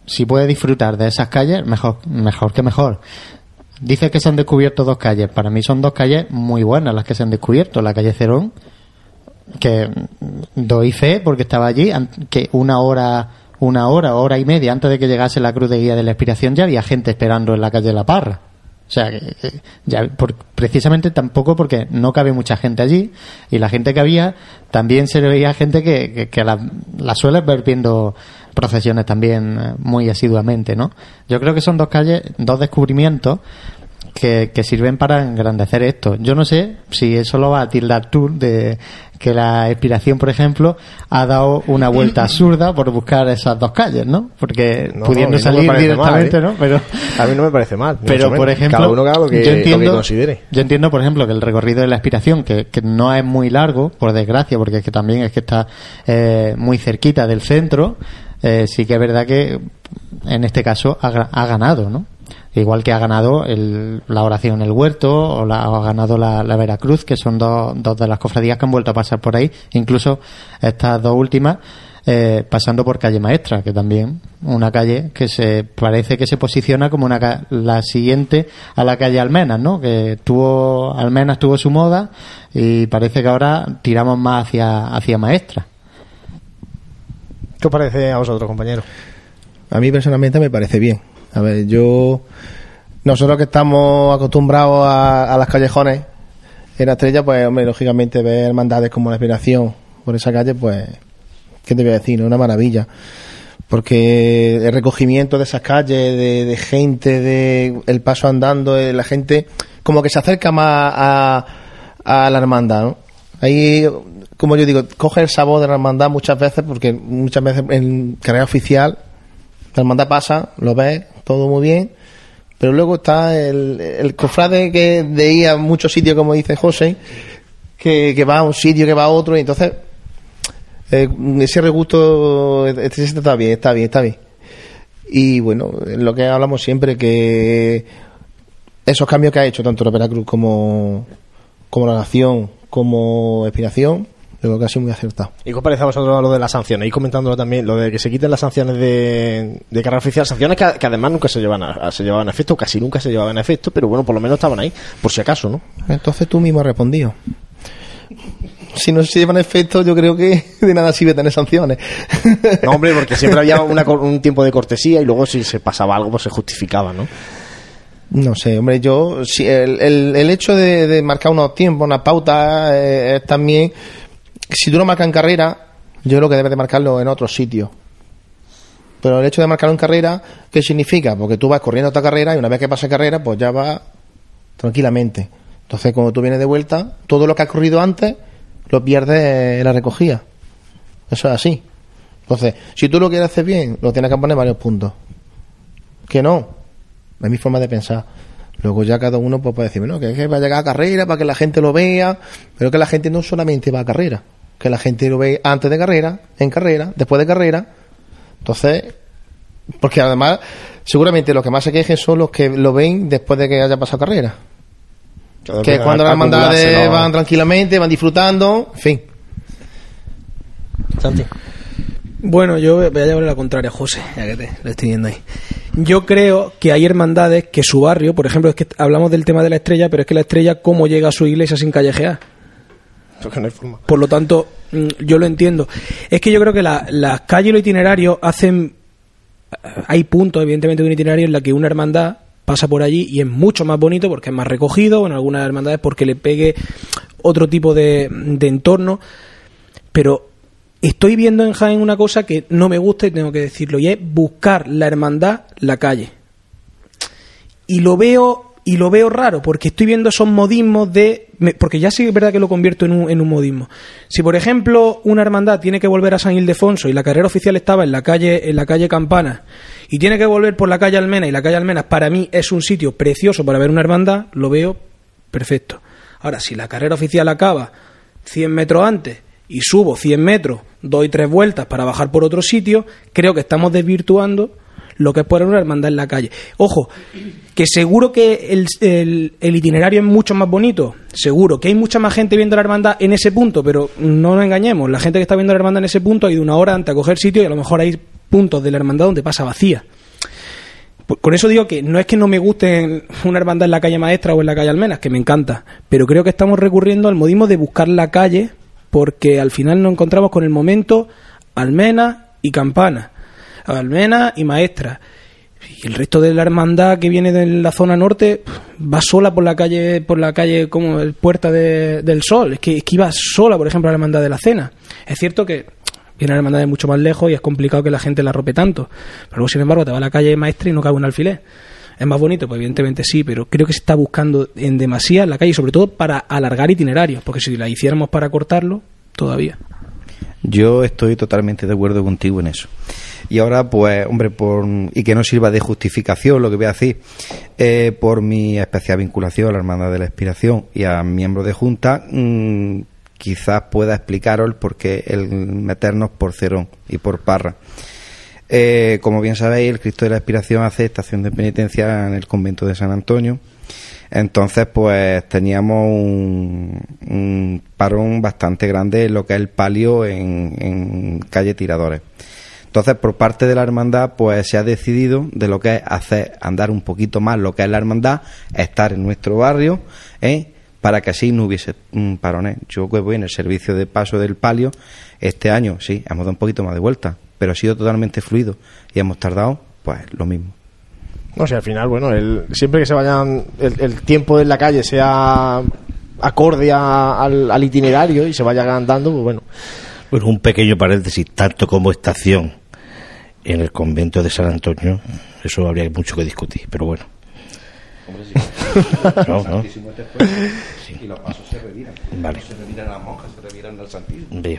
si puede disfrutar de esas calles, mejor, mejor que mejor. Dice que se han descubierto dos calles. Para mí son dos calles muy buenas las que se han descubierto. La calle Cerón, que mm, doy fe porque estaba allí, que una hora, una hora, hora y media antes de que llegase la cruz de guía de la expiración ya había gente esperando en la calle La Parra. O sea, ya, precisamente tampoco porque no cabe mucha gente allí y la gente que había también se veía gente que, que, que la, la suele ver viendo procesiones también eh, muy asiduamente, ¿no? Yo creo que son dos calles, dos descubrimientos que, que sirven para engrandecer esto. Yo no sé si eso lo va a tildar tú de que la expiración, por ejemplo, ha dado una vuelta absurda por buscar esas dos calles, ¿no? Porque No, pudiendo no salir parece directamente, mal, ¿eh? ¿no? Pero A mí no me parece mal. pero por ejemplo cada uno que haga lo que, yo lo que entiendo considere. yo entiendo por ejemplo que el recorrido de la expiración que, que no es muy largo por desgracia porque es que también es que está eh, muy cerquita del centro eh, sí que es verdad que en este caso ha, ga- ha ganado no igual que ha ganado el- la oración en el huerto o, la, ha ganado la, Veracruz que son dos, dos de las cofradías que han vuelto a pasar por ahí incluso estas dos últimas eh, pasando por calle Maestra, que también una calle que se parece que se posiciona como una la siguiente a la calle Almenas, ¿no? Que tuvo Almenas tuvo su moda y parece que ahora tiramos más hacia hacia Maestra. ¿Qué os parece a vosotros, compañeros? A mí personalmente me parece bien. A ver, yo. Nosotros que estamos acostumbrados a, las callejones en la estrella, pues, hombre, lógicamente ver hermandades como la Inspiración por esa calle, pues. ¿Qué te voy a decir? Una maravilla. Porque el recogimiento de esas calles, de, gente, de el paso andando, de la gente, como que se acerca más a, a la hermandad, ¿no? Ahí, como yo digo, coge el sabor de la hermandad muchas veces, porque muchas veces en carrera oficial la hermandad pasa, lo ves, todo muy bien, pero luego está el, el cofrade que de ir a muchos sitios, como dice José, que, va a un sitio, que va a otro, y entonces eh, ese regusto este está bien, está bien, está bien. Y bueno, lo que hablamos siempre, que esos cambios que ha hecho tanto la Veracruz como, como la Nación, como Expiración, yo creo que ha sido muy acertado. ¿Y qué os parece a vosotros lo de las sanciones? Y comentándolo también, lo de que se quiten las sanciones de, de carrera oficial, sanciones que, que además nunca se llevan a, se llevaban a efecto, casi nunca se llevaban a efecto, pero bueno, por lo menos estaban ahí, por si acaso, ¿no? Entonces tú mismo has respondido. Si no se llevan a efecto, yo creo que de nada sirve tener sanciones. No, hombre, porque siempre había una un tiempo de cortesía y luego si se pasaba algo, pues se justificaba, ¿no? No sé, hombre, yo, si el, el, el hecho de, de marcar unos tiempos, una pauta, eh, es también, si tú lo marcas en carrera, yo creo que debes de marcarlo en otros sitios. Pero el hecho de marcarlo en carrera, ¿qué significa? Porque tú vas corriendo esta carrera y una vez que pasa carrera, pues ya vas tranquilamente. Entonces, cuando tú vienes de vuelta, todo lo que has corrido antes, lo pierdes en la recogida. Eso es así. Entonces, si tú lo quieres hacer bien, lo tienes que poner varios puntos. Que no, es mi forma de pensar. Luego ya cada uno pues, puede decir, bueno, que que va a llegar a carrera para que la gente lo vea, pero que la gente no solamente va a carrera, que la gente lo ve antes de carrera, en carrera, después de carrera. Entonces, porque además Seguramente los que más se quejen son los que lo ven después de que haya pasado carrera. Claro, que cuando las hermandades van tranquilamente, van disfrutando, en fin. Santi. Bueno, yo voy a llevar la contraria, José, ya que te lo estoy viendo ahí. Yo creo que hay hermandades que su barrio, por ejemplo, es que hablamos del tema de la estrella, pero es que la estrella, ¿cómo llega a su iglesia sin callejear? Por lo tanto, mm, yo lo entiendo. Es que yo creo que la- las calles y los itinerarios hacen. Hay puntos, evidentemente, de un itinerario en la que una hermandad pasa por allí y es mucho más bonito porque es más recogido, en algunas hermandades porque le pegue otro tipo de, de entorno. Pero estoy viendo en Jaén una cosa que no me gusta y tengo que decirlo, y es buscar la hermandad la calle y lo veo y lo veo raro porque estoy viendo esos modismos de porque ya sí es verdad que lo convierto en un, en un modismo. Si por ejemplo una hermandad tiene que volver a San Ildefonso y la carrera oficial estaba en la calle en la calle Campana y tiene que volver por la calle Almena y la calle Almena para mí es un sitio precioso para ver una hermandad lo veo perfecto. Ahora si la carrera oficial acaba 100 metros antes y subo 100 metros, doy tres vueltas para bajar por otro sitio, creo que estamos desvirtuando lo que es poner una hermandad en la calle. Ojo, que seguro que el, el- itinerario es mucho más bonito, seguro que hay mucha más gente viendo la hermandad en ese punto, pero no nos engañemos, la gente que está viendo la hermandad en ese punto ha ido una hora antes a coger sitio y a lo mejor hay puntos de la hermandad donde pasa vacía. Con eso digo que no es que no me guste una hermandad en la calle Maestra o en la calle Almenas, que me encanta, pero creo que estamos recurriendo al modismo de buscar la calle porque al final nos encontramos con el momento Almena y Campana, Almena y Maestra. Y el resto de la hermandad que viene de la zona norte va sola por la calle, por la calle como el Puerta de- del Sol. Es que, es que iba sola, por ejemplo, a la hermandad de la Cena. Es cierto que viene la hermandad de mucho más lejos y es complicado que la gente la rope tanto. Pero luego, sin embargo, te va a la calle Maestra y no cabe un alfiler. ¿Es más bonito? Pues evidentemente sí, pero creo que se está buscando en demasía la calle, sobre todo para alargar itinerarios, porque si la hiciéramos para cortarlo, todavía. Yo estoy totalmente de acuerdo contigo en eso. Y ahora, pues, hombre, por, y que no sirva de justificación lo que voy a decir, eh, por mi especial vinculación a la Hermandad de la Expiración y a miembros de Junta, mm, quizás pueda explicaros por qué el meternos por Cerón y por Parra. Eh, como bien sabéis, el Cristo de la Expiración hace estación de penitencia en el convento de San Antonio. Entonces, pues teníamos un, un parón bastante grande en lo que es el palio en, calle Tiradores. Entonces, por parte de la hermandad, pues se ha decidido de lo que es hacer andar un poquito más lo que es la hermandad, estar en nuestro barrio, ¿eh? para que así no hubiese mm, parones. Yo que voy en el servicio de paso del palio, este año sí, hemos dado un poquito más de vuelta, pero ha sido totalmente fluido y hemos tardado, pues lo mismo. No sé, al final, bueno, el, siempre que se vayan, el, el tiempo en la calle sea acorde a- al, al itinerario y se vaya andando, pues bueno. Bueno, un pequeño paréntesis, tanto como estación en el convento de San Antonio, eso habría mucho que discutir, pero bueno. No, no. Y los pasos se reviran. Vale. se reviran las monjas, se reviran al santísimo. Bien.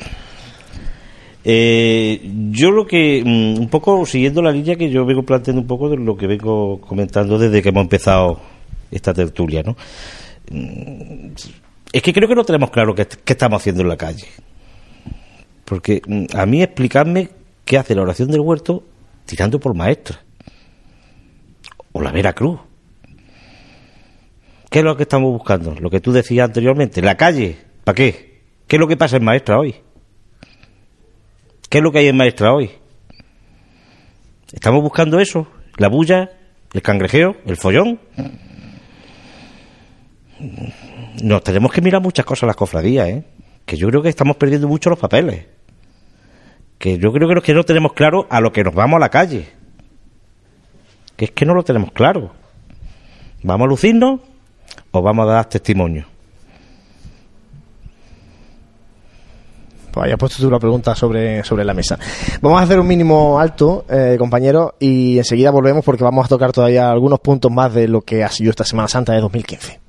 Eh, yo lo que, mm, un poco siguiendo la línea que yo vengo planteando un poco de lo que vengo comentando desde que hemos empezado esta tertulia, ¿no? Mm, Es que creo que no tenemos claro qué, estamos haciendo en la calle. Porque mm, a mí explicarme qué hace la oración del huerto tirando por maestra. O la Veracruz. ¿Qué es lo que estamos buscando? Lo que tú decías anteriormente. ¿La calle? ¿Para qué? ¿Qué es lo que pasa en maestra hoy? ¿Qué es lo que hay en maestra hoy? ¿Estamos buscando eso? ¿La bulla? ¿El cangrejeo? ¿El follón? Nos tenemos que mirar muchas cosas las cofradías, ¿eh? Que yo creo que estamos perdiendo mucho los papeles. Que yo creo que los que no tenemos claro a lo que nos vamos a la calle. Que es que no lo tenemos claro. ¿Vamos a lucirnos o vamos a dar testimonio? Pues hayas puesto tú la pregunta sobre, sobre la mesa. Vamos a hacer un mínimo alto, eh, compañeros, y enseguida volvemos porque vamos a tocar todavía algunos puntos más de lo que ha sido esta Semana Santa de 2015.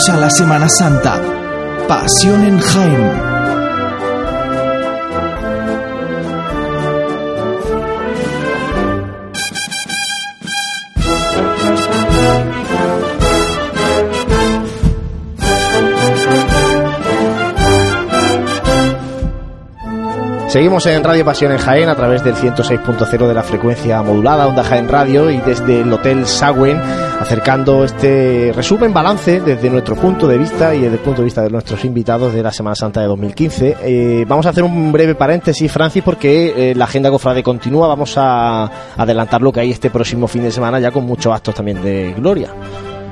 Escucha la Semana Santa. Pasión en Jaén. Seguimos en Radio Pasión en Jaén a través del 106.0 de la frecuencia modulada Onda Jaén Radio y desde el Hotel Sagüen acercando este resumen, balance desde nuestro punto de vista y desde el punto de vista de nuestros invitados de la Semana Santa de 2015. Eh, vamos a hacer un breve paréntesis, Francis, porque eh, la agenda cofrade continúa. Vamos a adelantar lo que hay este próximo fin de semana ya con muchos actos también de gloria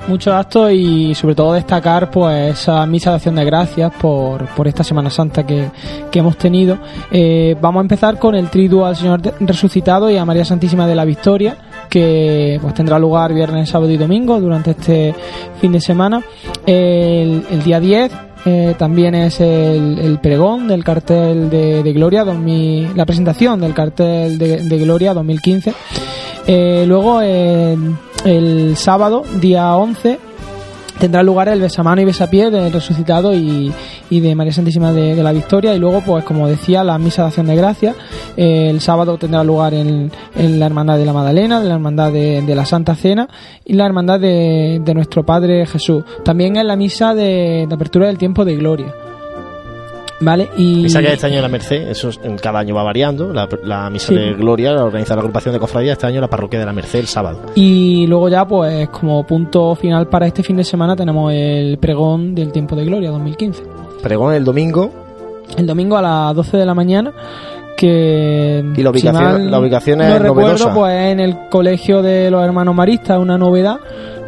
muchos actos y sobre todo destacar pues esa misa de acción de gracias por, por esta Semana Santa que, que hemos tenido. Eh, vamos a empezar con el triduo al Señor resucitado y a María Santísima de la Victoria que pues tendrá lugar viernes, sábado y domingo durante este fin de semana. El, el día 10 eh, también es el, el, pregón del cartel de, de Gloria, 2000, la presentación del cartel de, de Gloria 2015. Eh, luego, el sábado, día 11, tendrá lugar el besamano y besapié del resucitado y, y de María Santísima de, de, la Victoria. Y luego pues como decía la misa de acción de gracia. El sábado tendrá lugar en, en, la hermandad de la Magdalena la hermandad de, de la Santa Cena y la hermandad de, de, nuestro Padre Jesús. También en la misa de apertura del tiempo de gloria ¿Vale? Y... Misa que este año en la Merced, eso cada año va variando. La, la misa sí. de Gloria la organiza la agrupación de cofradía, este año la parroquia de la Merced el sábado. Y luego ya, pues como punto final para este fin de semana, tenemos el pregón del tiempo de Gloria 2015. Pregón el domingo. El domingo a las 12 de la mañana que y la ubicación, si mal, la ubicación es no recuerdo pues en el colegio de los hermanos maristas una novedad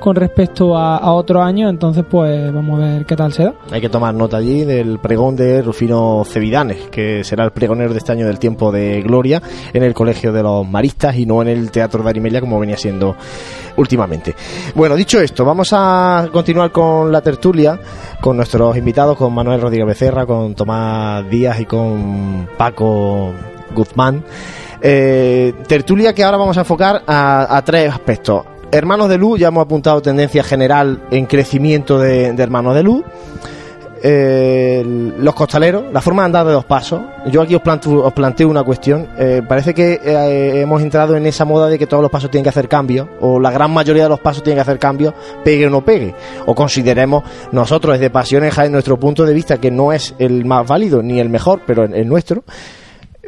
con respecto a, a, otro año, entonces pues vamos a ver qué tal se da. Hay que tomar nota allí del pregón de Rufino Cevidanes, que será el pregonero de este año del tiempo de gloria en el Colegio de los Maristas y no en el Teatro de Arimella como venía siendo últimamente. Bueno, dicho esto, vamos a continuar con la tertulia, con nuestros invitados, con Manuel Rodríguez Becerra, con Tomás Díaz y con Paco Guzmán. Eh, tertulia que ahora vamos a enfocar a, a tres aspectos Hermanos de Luz, ya hemos apuntado tendencia general en crecimiento de, Hermanos de Luz. Eh, los costaleros, la forma de andar de dos pasos. Yo aquí os planteo, os planteo una cuestión. Eh, parece que eh, hemos entrado en esa moda de que todos los pasos tienen que hacer cambios, o la gran mayoría de los pasos tienen que hacer cambios, pegue o no pegue. O consideremos nosotros desde Pasiones en nuestro punto de vista que no es el más válido ni el mejor, pero el nuestro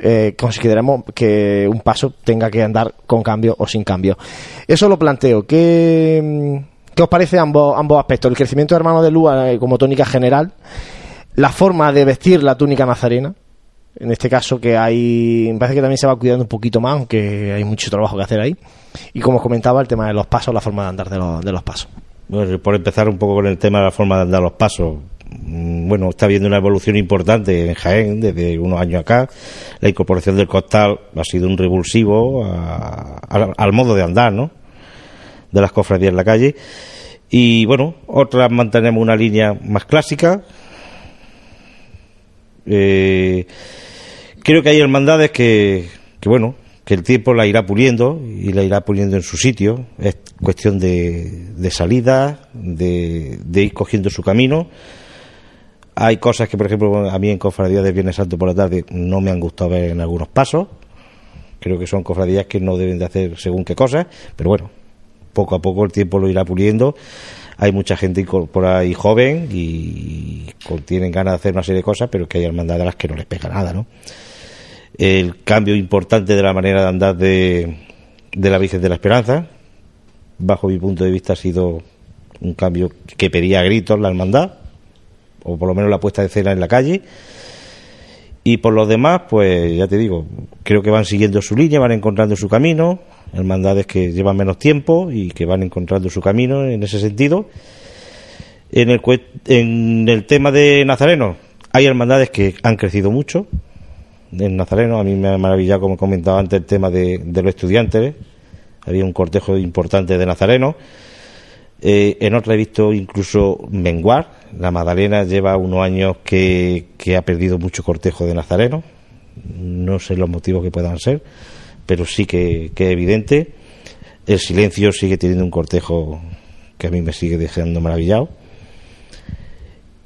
eh, consideramos que un paso tenga que andar con cambio o sin cambio. Eso lo planteo. ¿Qué, qué os parece ambos, ambos aspectos? El crecimiento de hermano de Lua eh, como tónica general, la forma de vestir la túnica nazarena, en este caso que hay, me parece que también se va cuidando un poquito más, aunque hay mucho trabajo que hacer ahí. Y como os comentaba, el tema de los pasos, la forma de andar de los, de los pasos. Por empezar un poco con el tema de la forma de andar los pasos, mm, bueno, está habiendo una evolución importante en Jaén desde unos años acá. La incorporación del costal ha sido un revulsivo a- al, modo de andar, ¿no? De las cofradías en la calle. Y bueno, otras mantenemos una línea más clásica. Eh, creo que hay hermandades que, que, bueno, que el tiempo la irá puliendo y la irá puliendo en su sitio. Es cuestión de, salida, de ir cogiendo su camino. Hay cosas que, por ejemplo, a mí en cofradías de Viernes Santo por la tarde no me han gustado ver en algunos pasos. Creo que son cofradías que no deben de hacer según qué cosas, pero bueno, poco a poco el tiempo lo irá puliendo. Hay mucha gente por ahí joven y tienen ganas de hacer una serie de cosas, pero que hay hermandades a las que no les pega nada, ¿no? El cambio importante de la manera de andar de, de la Virgen de la Esperanza, bajo mi punto de vista, ha sido un cambio que pedía a gritos la hermandad, o por lo menos la puesta de escena en la calle. Y por los demás, pues ya te digo, creo que van siguiendo su línea, van encontrando su camino, hermandades que llevan menos tiempo y que van encontrando su camino en ese sentido. En el, en el tema de Nazareno, hay hermandades que han crecido mucho. En Nazareno, a mí me ha maravillado, como comentaba antes, el tema de, de los estudiantes. ¿eh? Había un cortejo importante de Nazareno. Eh, en otra he visto incluso menguar. La Magdalena lleva unos años que, ha perdido mucho cortejo de Nazareno. No sé los motivos que puedan ser, pero sí que, es evidente. El silencio sigue teniendo un cortejo que a mí me sigue dejando maravillado.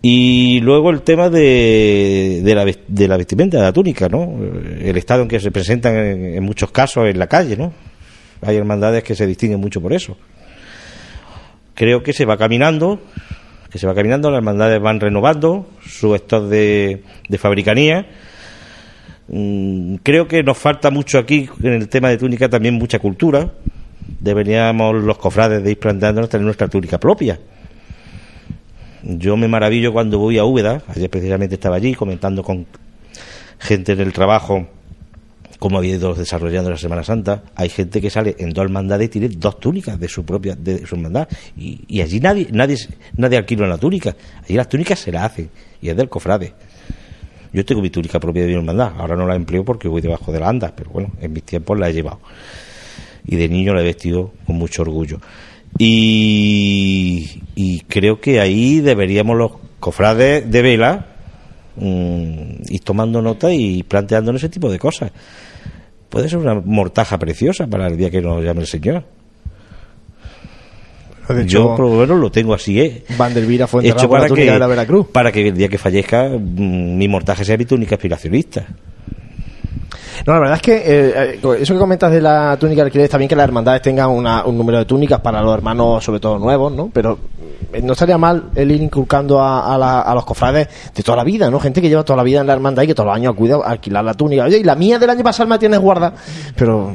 Y luego el tema de, la, de la vestimenta, de la túnica, ¿no? El estado en que se presentan en, en muchos casos en la calle, ¿no? Hay hermandades que se distinguen mucho por eso. Creo que se va caminando, que se va caminando, las hermandades van renovando su stock de, de fabricanía. Mm, creo que nos falta mucho aquí en el tema de túnica también mucha cultura. Deberíamos los cofrades de ir planteándonos tener nuestra túnica propia. Yo me maravillo cuando voy a Úbeda, ayer precisamente estaba allí comentando con gente en el trabajo cómo había ido desarrollando la Semana Santa. Hay gente que sale en dos hermandades y tiene dos túnicas de su propia de su hermandad y, y allí nadie nadie nadie alquila una túnica. Allí las túnicas se las hacen y es del cofrade. Yo tengo mi túnica propia de mi hermandad, ahora no la empleo porque voy debajo de la anda, pero bueno, en mis tiempos la he llevado. Y de niño la he vestido con mucho orgullo. Y, y creo que ahí deberíamos los cofrades de vela mm, ir tomando nota y planteándonos ese tipo de cosas. Puede ser una mortaja preciosa para el día que nos llame el Señor. De hecho, Yo por lo menos lo tengo así, ¿eh? Vandervira fue enterrado por la túnica que, de la Veracruz. para que el día que fallezca mm, mi mortaje sea mi túnica aspiracionista. No, la verdad es que eh, eh, eso que comentas de la túnica del alquiler está bien que las hermandades tengan una- un número de túnicas para los hermanos, sobre todo nuevos, ¿no? Pero no estaría mal el ir inculcando a, a la- a los cofrades de toda la vida, ¿no? Gente que lleva toda la vida en la hermandad y que todos los años cuida alquilar la túnica. Oye, y la mía del año pasado me tienes guarda. Pero,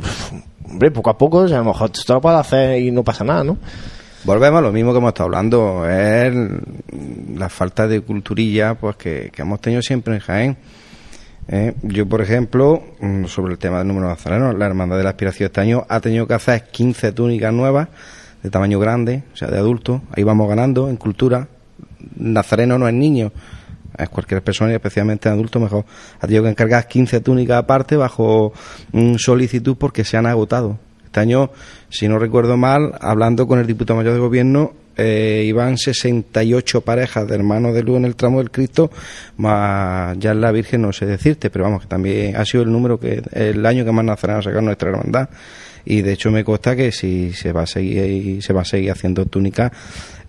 hombre, poco a poco, a lo mejor esto lo puedes hacer y no pasa nada, ¿no? Volvemos a lo mismo que hemos estado hablando, es la falta de culturilla pues que, que hemos tenido siempre en Jaén. Eh, yo, por ejemplo, mm, sobre el tema del número de nazarenos, la Hermandad de la Aspiración este año ha tenido que hacer 15 túnicas nuevas de tamaño grande, o sea, de adultos. Ahí vamos ganando en cultura. Nazareno no es niño, es cualquier persona y especialmente en adulto mejor. Ha tenido que encargar 15 túnicas aparte bajo solicitud porque se han agotado. Este año, si no recuerdo mal, hablando con el diputado mayor de gobierno, eh, iban 68 parejas de hermanos de luz en el tramo del Cristo, más ya la Virgen no sé decirte, pero vamos, que también ha sido el número que el año que más nacerán a sacar nuestra hermandad. Y de hecho me consta que si se va a seguir se va a seguir haciendo túnica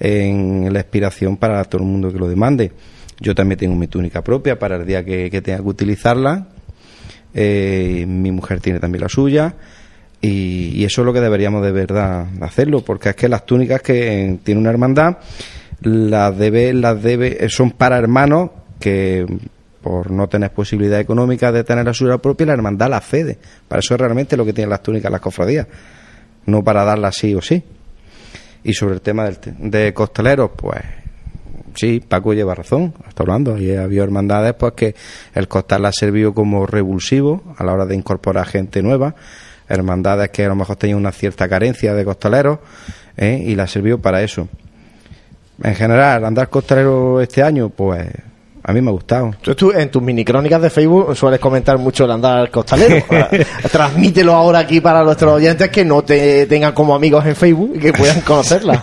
en la expiración para todo el mundo que lo demande. Yo también tengo mi túnica propia para el día que, tenga que utilizarla. Eh, mi mujer tiene también la suya. Y, y eso es lo que deberíamos de verdad hacerlo, porque es que las túnicas que eh, tiene una hermandad las debe, las debe, eh, son para hermanos que por no tener posibilidad económica de tener la suya propia, la hermandad la cede. Para eso es realmente lo que tienen las túnicas las cofradías, no para darlas sí o sí. Y sobre el tema del, te- de costaleros, pues sí, Paco lleva razón, está hablando. Y ha habido hermandades pues que el costal ha servido como revulsivo a la hora de incorporar gente nueva. Hermandades que a lo mejor tenían una cierta carencia de costaleros ¿eh? y la sirvió para eso. en general, andar costalero este año, pues a mí me ha gustado. Tú, tú en tus mini crónicas de Facebook sueles comentar mucho el andar costalero. Transmítelo ahora aquí para nuestros oyentes que no te tengan como amigos en Facebook y que puedan conocerla.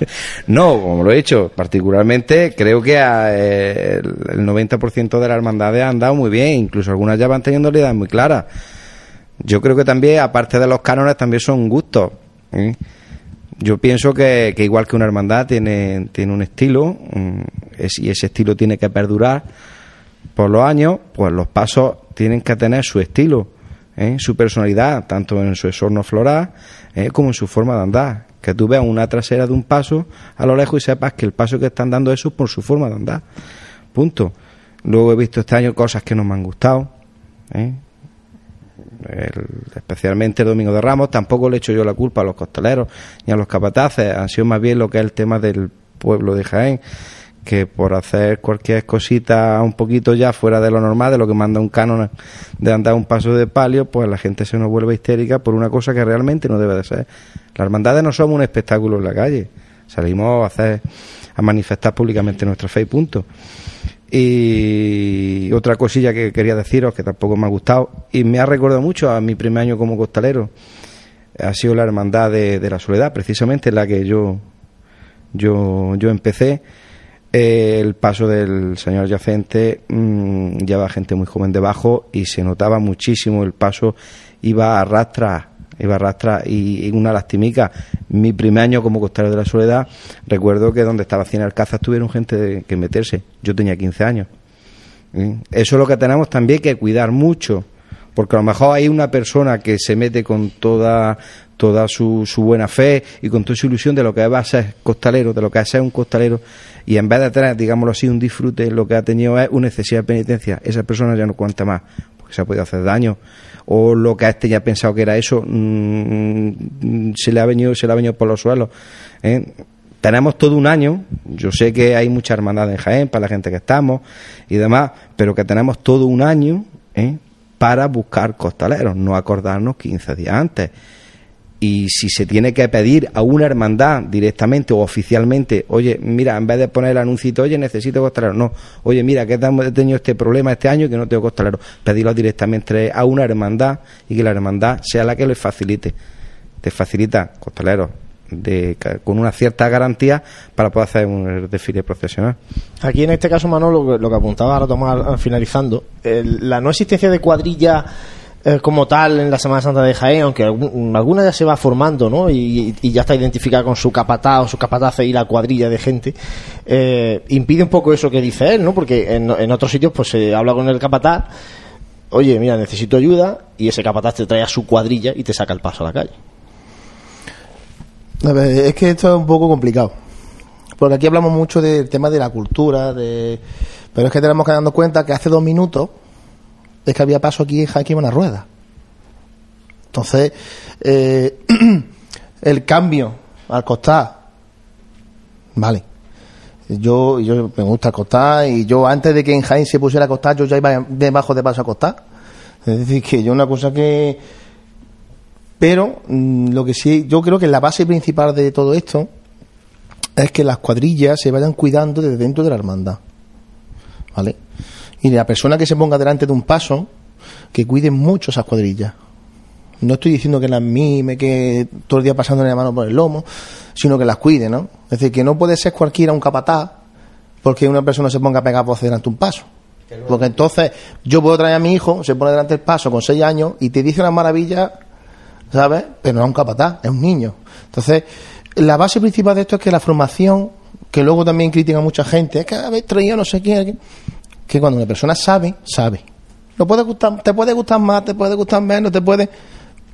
No, como lo he dicho, particularmente creo que a, eh, el el 90% de las hermandades han andado muy bien, incluso algunas ya van teniendo la idea muy clara. Yo creo que también, aparte de los cánones, también son gustos. ¿eh? Yo pienso que, que igual que una hermandad tiene, tiene un estilo, mm, y ese estilo tiene que perdurar por los años, pues los pasos tienen que tener su estilo, ¿eh? su personalidad, tanto en su exorno floral ¿eh? como en su forma de andar. Que tú veas una trasera de un paso a lo lejos y sepas que el paso que están dando eso es por su forma de andar. Punto. Luego he visto este año cosas que no me han gustado. ¿eh? El- especialmente el Domingo de Ramos, tampoco le echo yo la culpa a los costaleros ni a los capataces, han sido más bien lo que es el tema del pueblo de Jaén, que por hacer cualquier cosita un poquito ya fuera de lo normal, de lo que manda un canon de andar un paso de palio, pues la gente se nos vuelve histérica por una cosa que realmente no debe de ser. Las hermandades no somos un espectáculo en la calle, salimos a hacer, a manifestar públicamente nuestra fe y punto. Y otra cosilla que quería deciros, que tampoco me ha gustado, y me ha recordado mucho a mi primer año como costalero, ha sido la hermandad de, de la soledad, precisamente en la que yo, yo, yo empecé. El paso del señor yacente mm, lleva gente muy joven debajo y se notaba muchísimo el paso, iba a rastra, iba a rastra y, una lastimica. Mi primer año como costalero de la soledad, recuerdo que donde estaba Cien Alcázar tuvieron gente de- que meterse. Yo tenía 15 años. Eso es lo que tenemos también que cuidar mucho, porque a lo mejor hay una persona que se mete con toda toda su, su buena fe y con toda su ilusión de lo que va a ser costalero, de lo que va a ser un costalero, y en vez de tener, digámoslo así, un disfrute, lo que ha tenido es una de penitencia. Esa persona ya no cuenta más, porque se ha podido hacer daño. O lo que a este ya pensado que era eso, mm, se le ha venido, se le ha venido por los suelos. ¿eh? tenemos todo un año, yo sé que hay mucha hermandad en Jaén para la gente que estamos y demás, pero que tenemos todo un año ¿eh? para buscar costaleros, no acordarnos 15 días antes. Y si se tiene que pedir a una hermandad directamente o oficialmente, oye, mira, en vez de poner el anuncito, oye, necesito costaleros, no, oye, mira, que he tenido este problema este año y que no tengo costaleros, pedirlo directamente a una hermandad y que la hermandad sea la que les facilite. Te facilita costaleros de, con una cierta garantía para poder hacer un desfile profesional. Aquí en este caso, Manolo, lo que, apuntaba ahora Tomás finalizando, el- la no existencia de cuadrilla eh, como tal en la Semana Santa de Jaén, aunque algún- alguna ya se va formando, ¿no? Y, ya está identificada con su capataz o su capataz y la cuadrilla de gente, eh, impide un poco eso que dice él, ¿no? Porque en, en otros sitios pues se habla con el capataz, oye, mira, necesito ayuda, y ese capataz te trae a su cuadrilla y te saca el paso a la calle. A ver, es que esto es un poco complicado. Porque aquí hablamos mucho del tema de la cultura, de... pero es que tenemos que darnos cuenta que hace dos minutos es que había paso aquí en Jaén una rueda. Entonces, eh, el cambio al costar, vale. Yo, yo me gusta acostar y yo antes de que en Jaén se pusiera a acostar, yo ya iba debajo de paso a acostar. Es decir, que yo una cosa que, pero mm, lo que sí, yo creo que la base principal de todo esto es que las cuadrillas se vayan cuidando desde dentro de la hermandad. ¿Vale? Y la persona que se ponga delante de un paso, que cuide mucho esas cuadrillas. No estoy diciendo que las mime, que todo el día pasándole la mano por el lomo, sino que las cuide, ¿no? Es decir, que no puede ser cualquiera un capataz porque una persona se ponga a pegar voces delante de un paso. Porque entonces yo puedo traer a mi hijo, se pone delante del paso con seis años y te dice una maravilla ¿sabes? Pero no es un capataz, es un niño. Entonces, la base principal de esto es que la formación, que luego también critica mucha gente, es que habéis traído no sé quién, que cuando una persona sabe, sabe. No puede gustar, te puede gustar más, te puede gustar menos, te puede,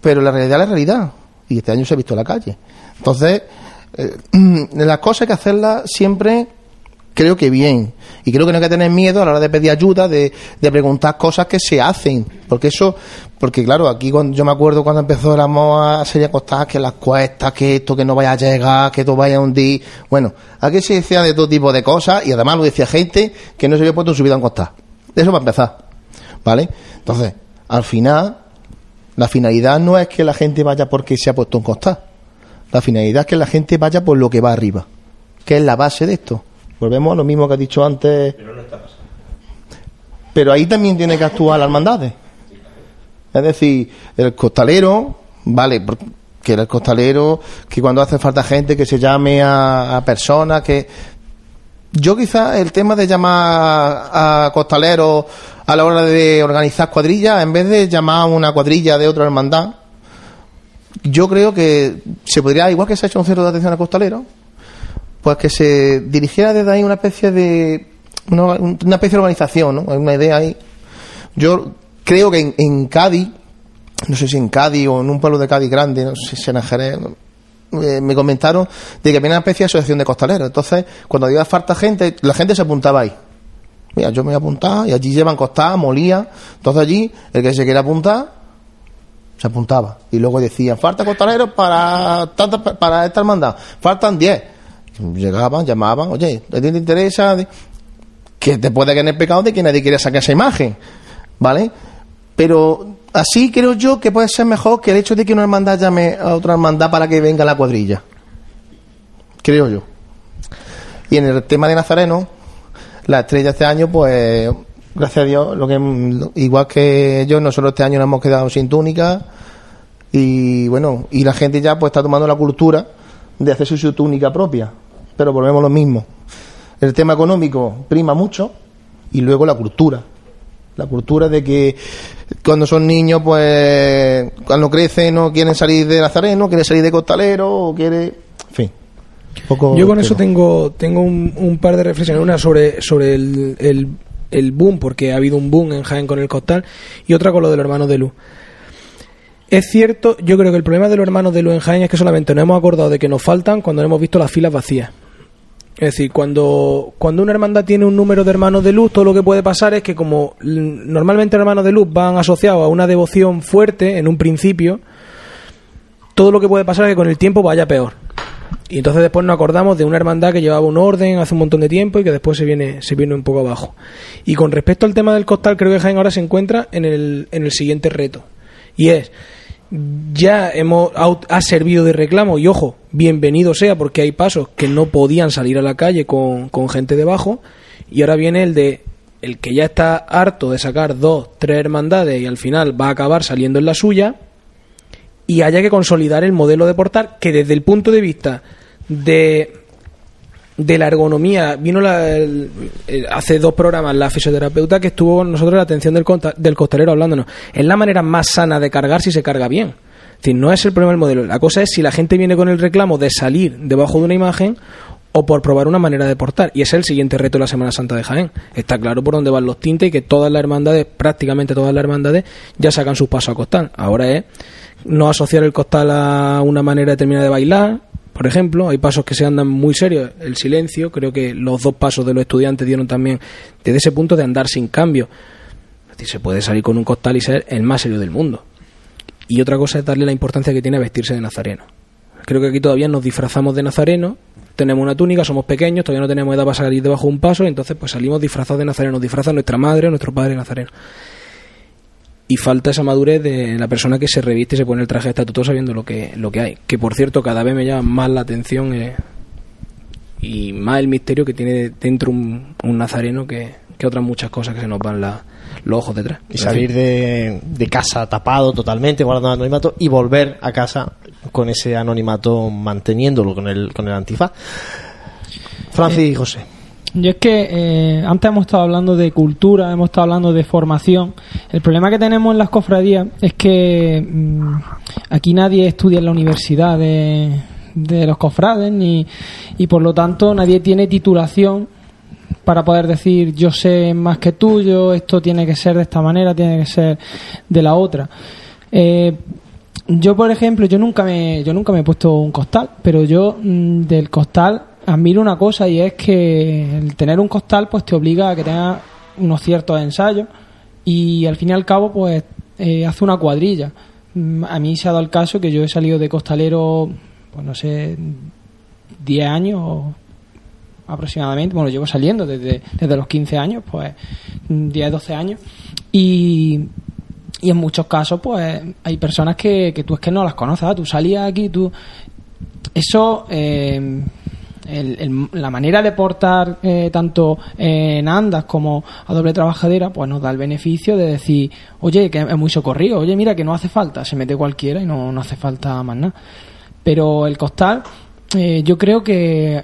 pero la realidad es la realidad. Y este año se ha visto en la calle. Entonces, eh, las cosas hay que hacerlas siempre creo que bien. Y creo que no hay que tener miedo a la hora de pedir ayuda, de, de preguntar cosas que se hacen. Porque eso, porque claro, aquí cuando, yo me acuerdo cuando empezó la moda a serie costar que las cuestas, que esto, que no vaya a llegar, que esto vaya a hundir. Bueno, aquí se decía de todo tipo de cosas y además lo decía gente que no se había puesto en su vida en costar. Eso para empezar. ¿Vale? Entonces, al final, la finalidad no es que la gente vaya porque se ha puesto en costar. La finalidad es que la gente vaya por lo que va arriba, que es la base de esto Volvemos a lo mismo que ha dicho antes. Pero ahí también tiene que actuar las hermandades. Es decir, el costalero, vale, que el costalero, que cuando hace falta gente que se llame a, a personas que... Yo quizás el tema de llamar a costaleros a la hora de organizar cuadrillas, en vez de llamar a una cuadrilla de otra hermandad, yo creo que se podría, igual que se ha hecho un centro de atención a costaleros, pues que se dirigiera desde ahí una especie de una, una especie de organización, ¿no? Hay una idea ahí. Yo creo que en, Cádiz, no sé si en Cádiz o en un pueblo de Cádiz grande, no sé si en Jerez, eh, me comentaron de que había una especie de asociación de costaleros. Entonces, cuando había falta gente, la gente se apuntaba ahí. Mira, yo me voy a apuntar y allí llevan costada, molía. Entonces allí, el que se quiera apuntar, se apuntaba. Y luego decían, falta costaleros para, para esta hermandad. Faltan 10. Llegaban, llamaban, oye, ¿a ti te interesa? Que te puede caer el pecado de que nadie quiere sacar esa imagen. ¿Vale? Pero así creo yo que puede ser mejor que el hecho de que una hermandad llame a otra hermandad para que venga la cuadrilla. Creo yo. Y en el tema de Nazareno, la estrella este año, pues, gracias a Dios, lo que igual que ellos, nosotros este año nos hemos quedado sin túnica y bueno, y la gente ya pues está tomando la cultura de hacerse su túnica propia. Pero volvemos a lo mismo. El tema económico prima mucho y luego la cultura. La cultura de que cuando son niños, pues cuando crecen no quieren salir de Nazareno, quieren salir de costalero o quiere... En fin. poco Yo con eso tengo, tengo un, un par de reflexiones. Una sobre, sobre el, el, el boom, porque ha habido un boom en Jaén con el costal, y otra con lo de los hermanos de luz. Es cierto, yo creo que el problema de los hermanos de luz en Jaén es que solamente nos hemos acordado de que nos faltan cuando hemos visto las filas vacías. Es decir, cuando, cuando una hermandad tiene un número de hermanos de luz, todo lo que puede pasar es que como normalmente hermanos de luz van asociados a una devoción fuerte en un principio, todo lo que puede pasar es que con el tiempo vaya peor. Y entonces después nos acordamos de una hermandad que llevaba un orden hace un montón de tiempo y que después se viene, se viene un poco abajo. Y con respecto al tema del costal, creo que Jaén ahora se encuentra en el, en el siguiente reto. Y es, ya hemos ha, servido de reclamo. Y ojo, bienvenido sea porque hay pasos que no podían salir a la calle con, con gente debajo. Y ahora viene el de el que ya está harto de sacar dos, tres hermandades y al final va a acabar saliendo en la suya. Y haya que consolidar el modelo de portal que desde el punto de vista de de la ergonomía. Vino la- hace dos programas la fisioterapeuta que estuvo con nosotros la atención del, del costalero hablándonos. Es la manera más sana de cargar si se carga bien. Es decir, no es el problema del modelo. La cosa es si la gente viene con el reclamo de salir debajo de una imagen o por probar una manera de portar. Y ese es el siguiente reto de la Semana Santa de Jaén. Está claro por dónde van los tintes y que todas las hermandades prácticamente todas las hermandades ya sacan sus pasos a costal. Ahora es no asociar el costal a una manera determinada de bailar por ejemplo, hay pasos que se andan muy serios. El silencio, creo que los dos pasos de los estudiantes dieron también desde ese punto de andar sin cambio. Es decir, se puede salir con un costal y ser el más serio del mundo. Y otra cosa es darle la importancia que tiene vestirse de nazareno. Creo que aquí todavía nos disfrazamos de nazareno, tenemos una túnica, somos pequeños, todavía no tenemos edad para salir debajo de un paso, y entonces pues salimos disfrazados de nazareno, nos disfraza nuestra madre nuestro padre nazareno. Y falta esa madurez de la persona que se reviste y se pone el traje de estatuto sabiendo lo que, lo que hay. Que por cierto, cada vez me llama más la atención eh, y más el misterio que tiene dentro un, un nazareno que, que otras muchas cosas que se nos van la- los ojos detrás. Y salir de, de casa tapado totalmente, guardando anonimato, y volver a casa con ese anonimato manteniéndolo con el, con el antifaz. Francis y José. Yo es que eh, antes hemos estado hablando de cultura, hemos estado hablando de formación. El problema que tenemos en las cofradías es que mm, aquí nadie estudia en la universidad de, de los cofrades ni, y por lo tanto nadie tiene titulación para poder decir yo sé más que tú, yo esto tiene que ser de esta manera, tiene que ser de la otra. Eh, yo por ejemplo, yo nunca me yo nunca me he puesto un costal, pero yo mm, del costal admiro una cosa y es que el tener un costal pues te obliga a que tengas unos ciertos ensayos y al fin y al cabo pues eh, hace una cuadrilla. Mm, A mí se ha dado el caso que yo he salido de costalero, pues no sé, 10 años aproximadamente, bueno, llevo saliendo desde, desde los 15 años, pues 10, 12 años, y, y en muchos casos, pues hay personas que, que tú es que no las conoces, ¿ah? tú salías aquí, tú... Eso, eh, el- el- la manera de portar eh, tanto en andas como a doble trabajadera, pues nos da el beneficio de decir, oye, que es muy socorrido, oye, mira que no hace falta, se mete cualquiera y no, no hace falta más nada. Pero el costal, eh, yo creo que,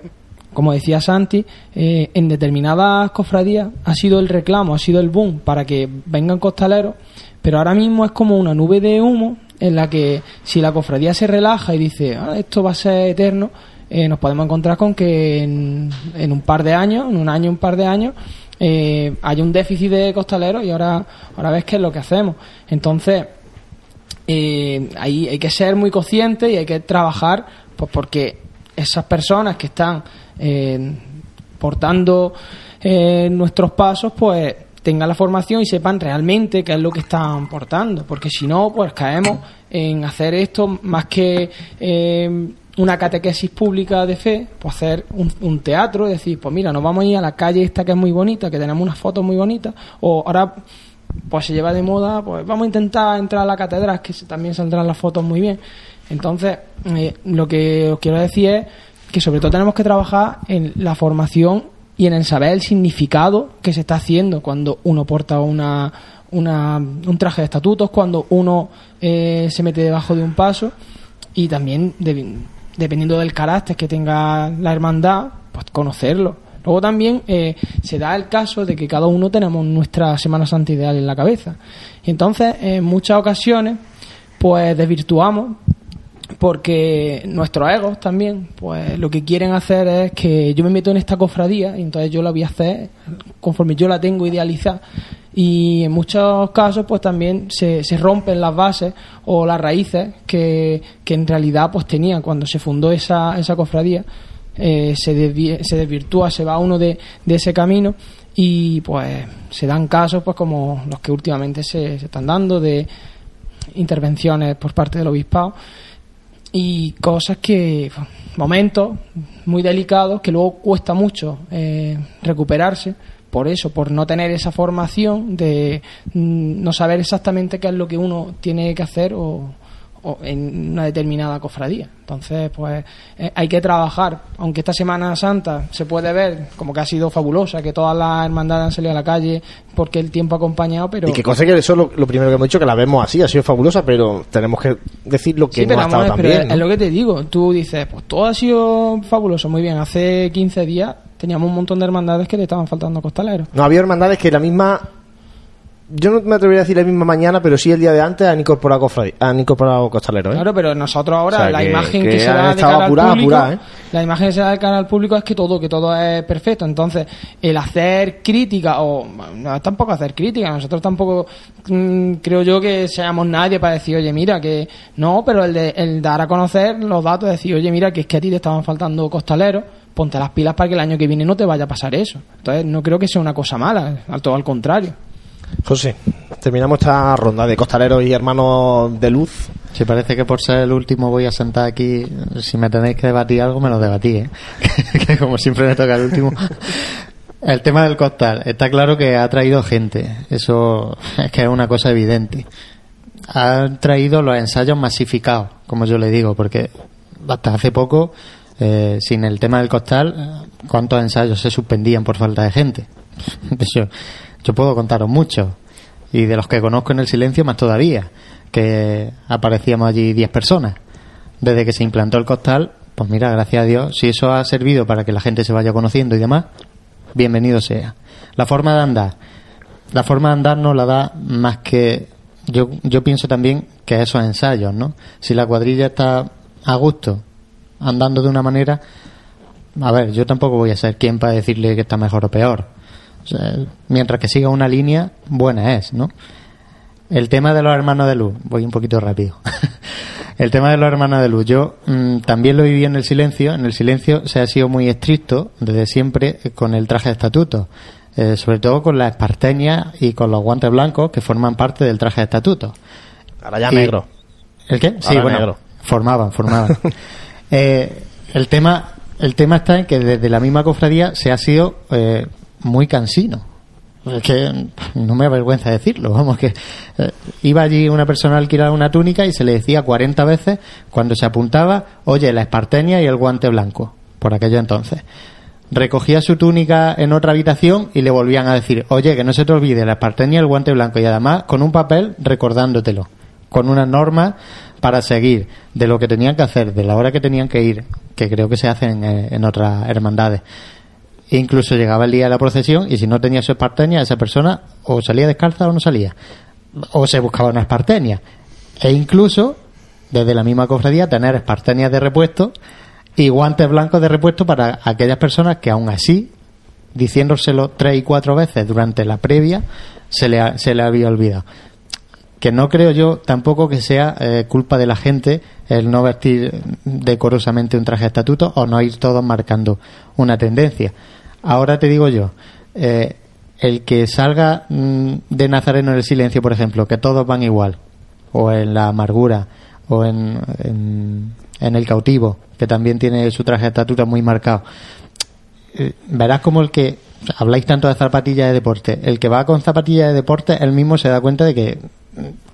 como decía Santi, eh, en determinadas cofradías ha sido el reclamo, ha sido el boom para que vengan costaleros, pero ahora mismo es como una nube de humo en la que si la cofradía se relaja y dice, "Ah, esto va a ser eterno, eh, nos podemos encontrar con que en, un par de años, en un año, un par de años, eh, hay un déficit de costaleros y ahora, ahora ves qué es lo que hacemos. Entonces, eh, ahí hay que ser muy consciente y hay que trabajar pues porque esas personas que están eh, portando nuestros pasos pues tengan la formación y sepan realmente qué es lo que están portando porque si no pues caemos en hacer esto más que una catequesis pública de fe pues hacer un, teatro decir pues mira nos vamos a ir a la calle esta que es muy bonita que tenemos unas fotos muy bonitas o ahora pues se lleva de moda, pues vamos a intentar entrar a la catedral, que también saldrán las fotos muy bien. Entonces, eh, lo que os quiero decir es que sobre todo tenemos que trabajar en la formación y en el saber el significado que se está haciendo cuando uno porta una, una- un traje de estatutos, cuando uno eh, se mete debajo de un paso y también de- dependiendo del carácter que tenga la hermandad, pues conocerlo. Luego también eh, se da el caso de que cada uno tenemos nuestra Semana Santa ideal en la cabeza. Y entonces, en muchas ocasiones, pues desvirtuamos porque nuestros egos también, pues lo que quieren hacer es que yo me meto en esta cofradía y entonces yo la voy a hacer conforme yo la tengo idealizada. Y en muchos casos, pues también se, se rompen las bases o las raíces que, que en realidad pues tenía cuando se fundó esa, esa cofradía. Eh, se, se desvirtúa, se va uno de, de ese camino y pues se dan casos pues como los que últimamente se, se están dando de intervenciones por parte del obispado y cosas que momentos muy delicados que luego cuesta mucho eh, recuperarse por eso por no tener esa formación de mm, no saber exactamente qué es lo que uno tiene que hacer o, o en una determinada cofradía entonces pues eh, hay que trabajar aunque esta Semana Santa se puede ver como que ha sido fabulosa que todas las hermandades han salido a la calle porque el tiempo ha acompañado pero Y que cosa que eso es lo, lo primero que hemos dicho, que la vemos así, ha sido fabulosa, pero tenemos que decir lo que Sí, no pero, ha estado tan bien. es ¿no? lo que te digo. Tú dices, pues todo ha sido fabuloso, muy bien. Hace 15 días teníamos un montón de hermandades que le estaban faltando costaleros. No, había hermandades que la misma. Yo no me atrevería a decir la misma mañana, pero sí el día de antes han incorporado, han incorporado costaleros. ¿eh? Claro, pero nosotros ahora O sea, la que- imagen que, que se da de cara apurada, al público, apurada, ¿eh? la imagen que se da de cara al público es que todo que todo es perfecto. Entonces, el hacer crítica o no es tampoco hacer crítica, nosotros tampoco mm, creo yo que seamos nadie para decir, oye, mira que no, pero el de el dar a conocer los datos, decir, oye, mira que es que a ti te estaban faltando costaleros, ponte las pilas para que el año que viene no te vaya a pasar eso. Entonces, no creo que sea una cosa mala, al todo al contrario. José, terminamos esta ronda de costaleros y hermanos de luz. Si parece que por ser el último voy a sentar aquí, si me tenéis que debatir algo, me lo debatí, ¿eh? que como siempre me toca el último. El tema del costal, está claro que ha traído gente, eso es que es una cosa evidente. Ha traído los ensayos masificados, como yo le digo, porque hasta hace poco, eh, sin el tema del costal, ¿cuántos ensayos se suspendían por falta de gente? yo puedo contaros muchos, y de los que conozco en el silencio más todavía, que aparecíamos allí 10 personas. Desde que se implantó el costal, pues mira, gracias a Dios, si eso ha servido para que la gente se vaya conociendo y demás, bienvenido sea. La forma de andar, la forma de andar no la da más que yo, yo pienso también que esos ensayos, ¿no? Si la cuadrilla está a gusto, andando de una manera, a ver, yo tampoco voy a ser quien para decirle que está mejor o peor. O sea, mientras que siga una línea, buena es, ¿no? El tema de los hermanos de luz, voy un poquito rápido. el tema de los hermanos de luz, yo mm, también lo viví en el silencio. En el silencio se ha sido muy estricto desde siempre con el traje de estatuto, eh, sobre todo con la esparteña y con los guantes blancos que forman parte del traje de estatuto. Ahora ya Y- negro. ¿El qué? Sí, bueno, negro. formaban, formaban. Eh, el tema el tema está en que desde la misma cofradía se ha sido eh, muy cansino. Es que no me avergüenza decirlo, vamos, que eh, iba allí una persona a alquilar una túnica y se le decía 40 veces cuando se apuntaba, oye, la espartenia y el guante blanco. por aquello entonces. Recogía su túnica en otra habitación y le volvían a decir, oye, que no se te olvide la esparteña y el guante blanco, y además con un papel recordándotelo, con unas normas para seguir de lo que tenían que hacer, de la hora que tenían que ir, que creo que se hacen eh, en otras hermandades. E incluso llegaba el día de la procesión y si no tenía su esparteña, esa persona o salía descalza o no salía. O se buscaba una esparteña. E incluso, desde la misma cofradía, tener esparteñas de repuesto y guantes blancos de repuesto para aquellas personas que aún así, diciéndoselo tres y cuatro veces durante la previa, se le, ha- se le había olvidado. Que no creo yo tampoco que sea eh, culpa de la gente el no vestir decorosamente un traje de estatuto o no ir todos marcando una tendencia. Ahora te digo yo, eh, el que salga mm, de Nazareno en el silencio, por ejemplo, que todos van igual, o en la amargura, o en, en, el cautivo, que también tiene su traje de estatura muy marcado. Eh, verás como el que habláis tanto de zapatillas de deporte, el que va con zapatillas de deporte, él mismo se da cuenta de que,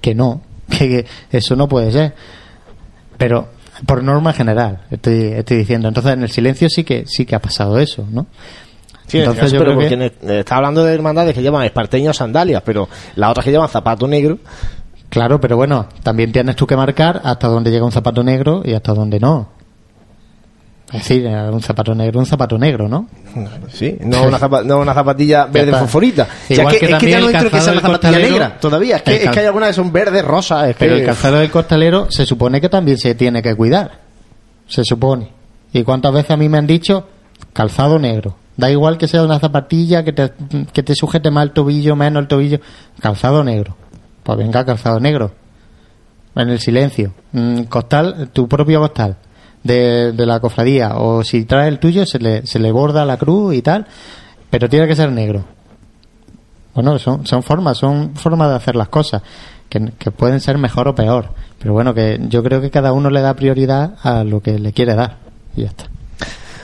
que no, que, que eso no puede ser. Pero por norma general, estoy, estoy diciendo. Entonces en el silencio sí que sí que ha pasado eso, ¿no? Sí, en caso, pero porque ne- está hablando de hermandades que llevan esparteños sandalias, pero las otras que llevan zapato negro. Claro, pero bueno, también tienes tú que marcar hasta dónde llega un zapato negro y hasta dónde no. Es decir, eh, un zapato negro, un zapato negro, ¿no? Sí, no una, zapa- no una zapatilla verde fosforita. O sea, que, que es que ya no entro que sea del zapatilla negra todavía. Es que, es que hay algunas que son verdes, rosas. Es Pero el calzado del costalero se supone que también se tiene que cuidar. Se supone. ¿Y cuántas veces a mí me han dicho calzado negro? Da igual que sea una zapatilla, que te, que te sujete más el tobillo, menos el tobillo. Calzado negro. Pues venga, calzado negro. En el silencio. Mm, Costal, tu propio costal. De, de la cofradía. O si traes el tuyo, se le, se le borda la cruz y tal. Pero tiene que ser negro. Bueno, son, son formas, son formas de hacer las cosas que, que pueden ser mejor o peor. Pero bueno, que yo creo que cada uno le da prioridad a lo que le quiere dar. Y ya está.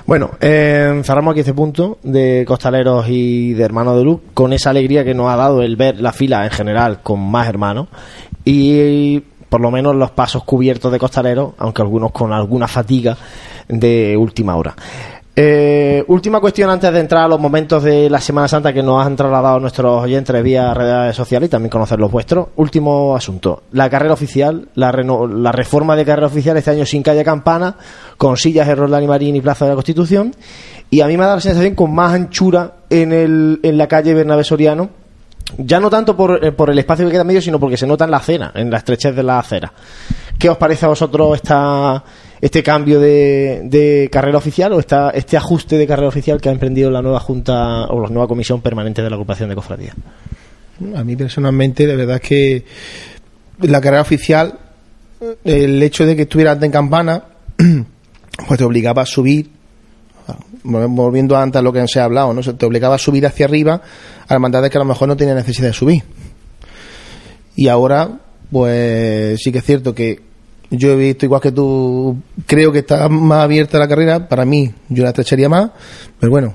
Bueno, eh, cerramos aquí este punto de costaleros y de hermanos de luz con esa alegría que nos ha dado el ver la fila en general con más hermanos y por lo menos los pasos cubiertos de costaleros, aunque algunos con alguna fatiga de última hora. Eh, última cuestión antes de entrar a los momentos de la Semana Santa que nos han trasladado nuestros oyentes vía redes sociales y también conocer los vuestros. Último asunto. La carrera oficial, la, reno- la reforma de carrera oficial este año sin calle campana, con sillas en Roldán y Marín y Plaza de la Constitución. Y a mí me dado la sensación con más anchura en, el, en la calle Bernabé Soriano. Ya no tanto por, eh, el espacio que queda en medio, sino porque se nota en la acera, en la estrechez de la acera. ¿Qué os parece a vosotros esta, este cambio de, carrera oficial o esta, este ajuste de carrera oficial que ha emprendido la nueva Junta o la nueva Comisión Permanente de la Agrupación de Cofradías? A mí personalmente, de verdad es que la carrera oficial, el hecho de que estuviera antes en campana, pues te obligaba a subir, volviendo antes a lo que se ha hablado, ¿no? Se te obligaba a subir hacia arriba a hermandades que a lo mejor no tenían necesidad de subir. Y ahora, pues sí que es cierto que yo he visto, igual que tú, creo que está más abierta la carrera. Para mí, yo la estrecharía más, pero bueno,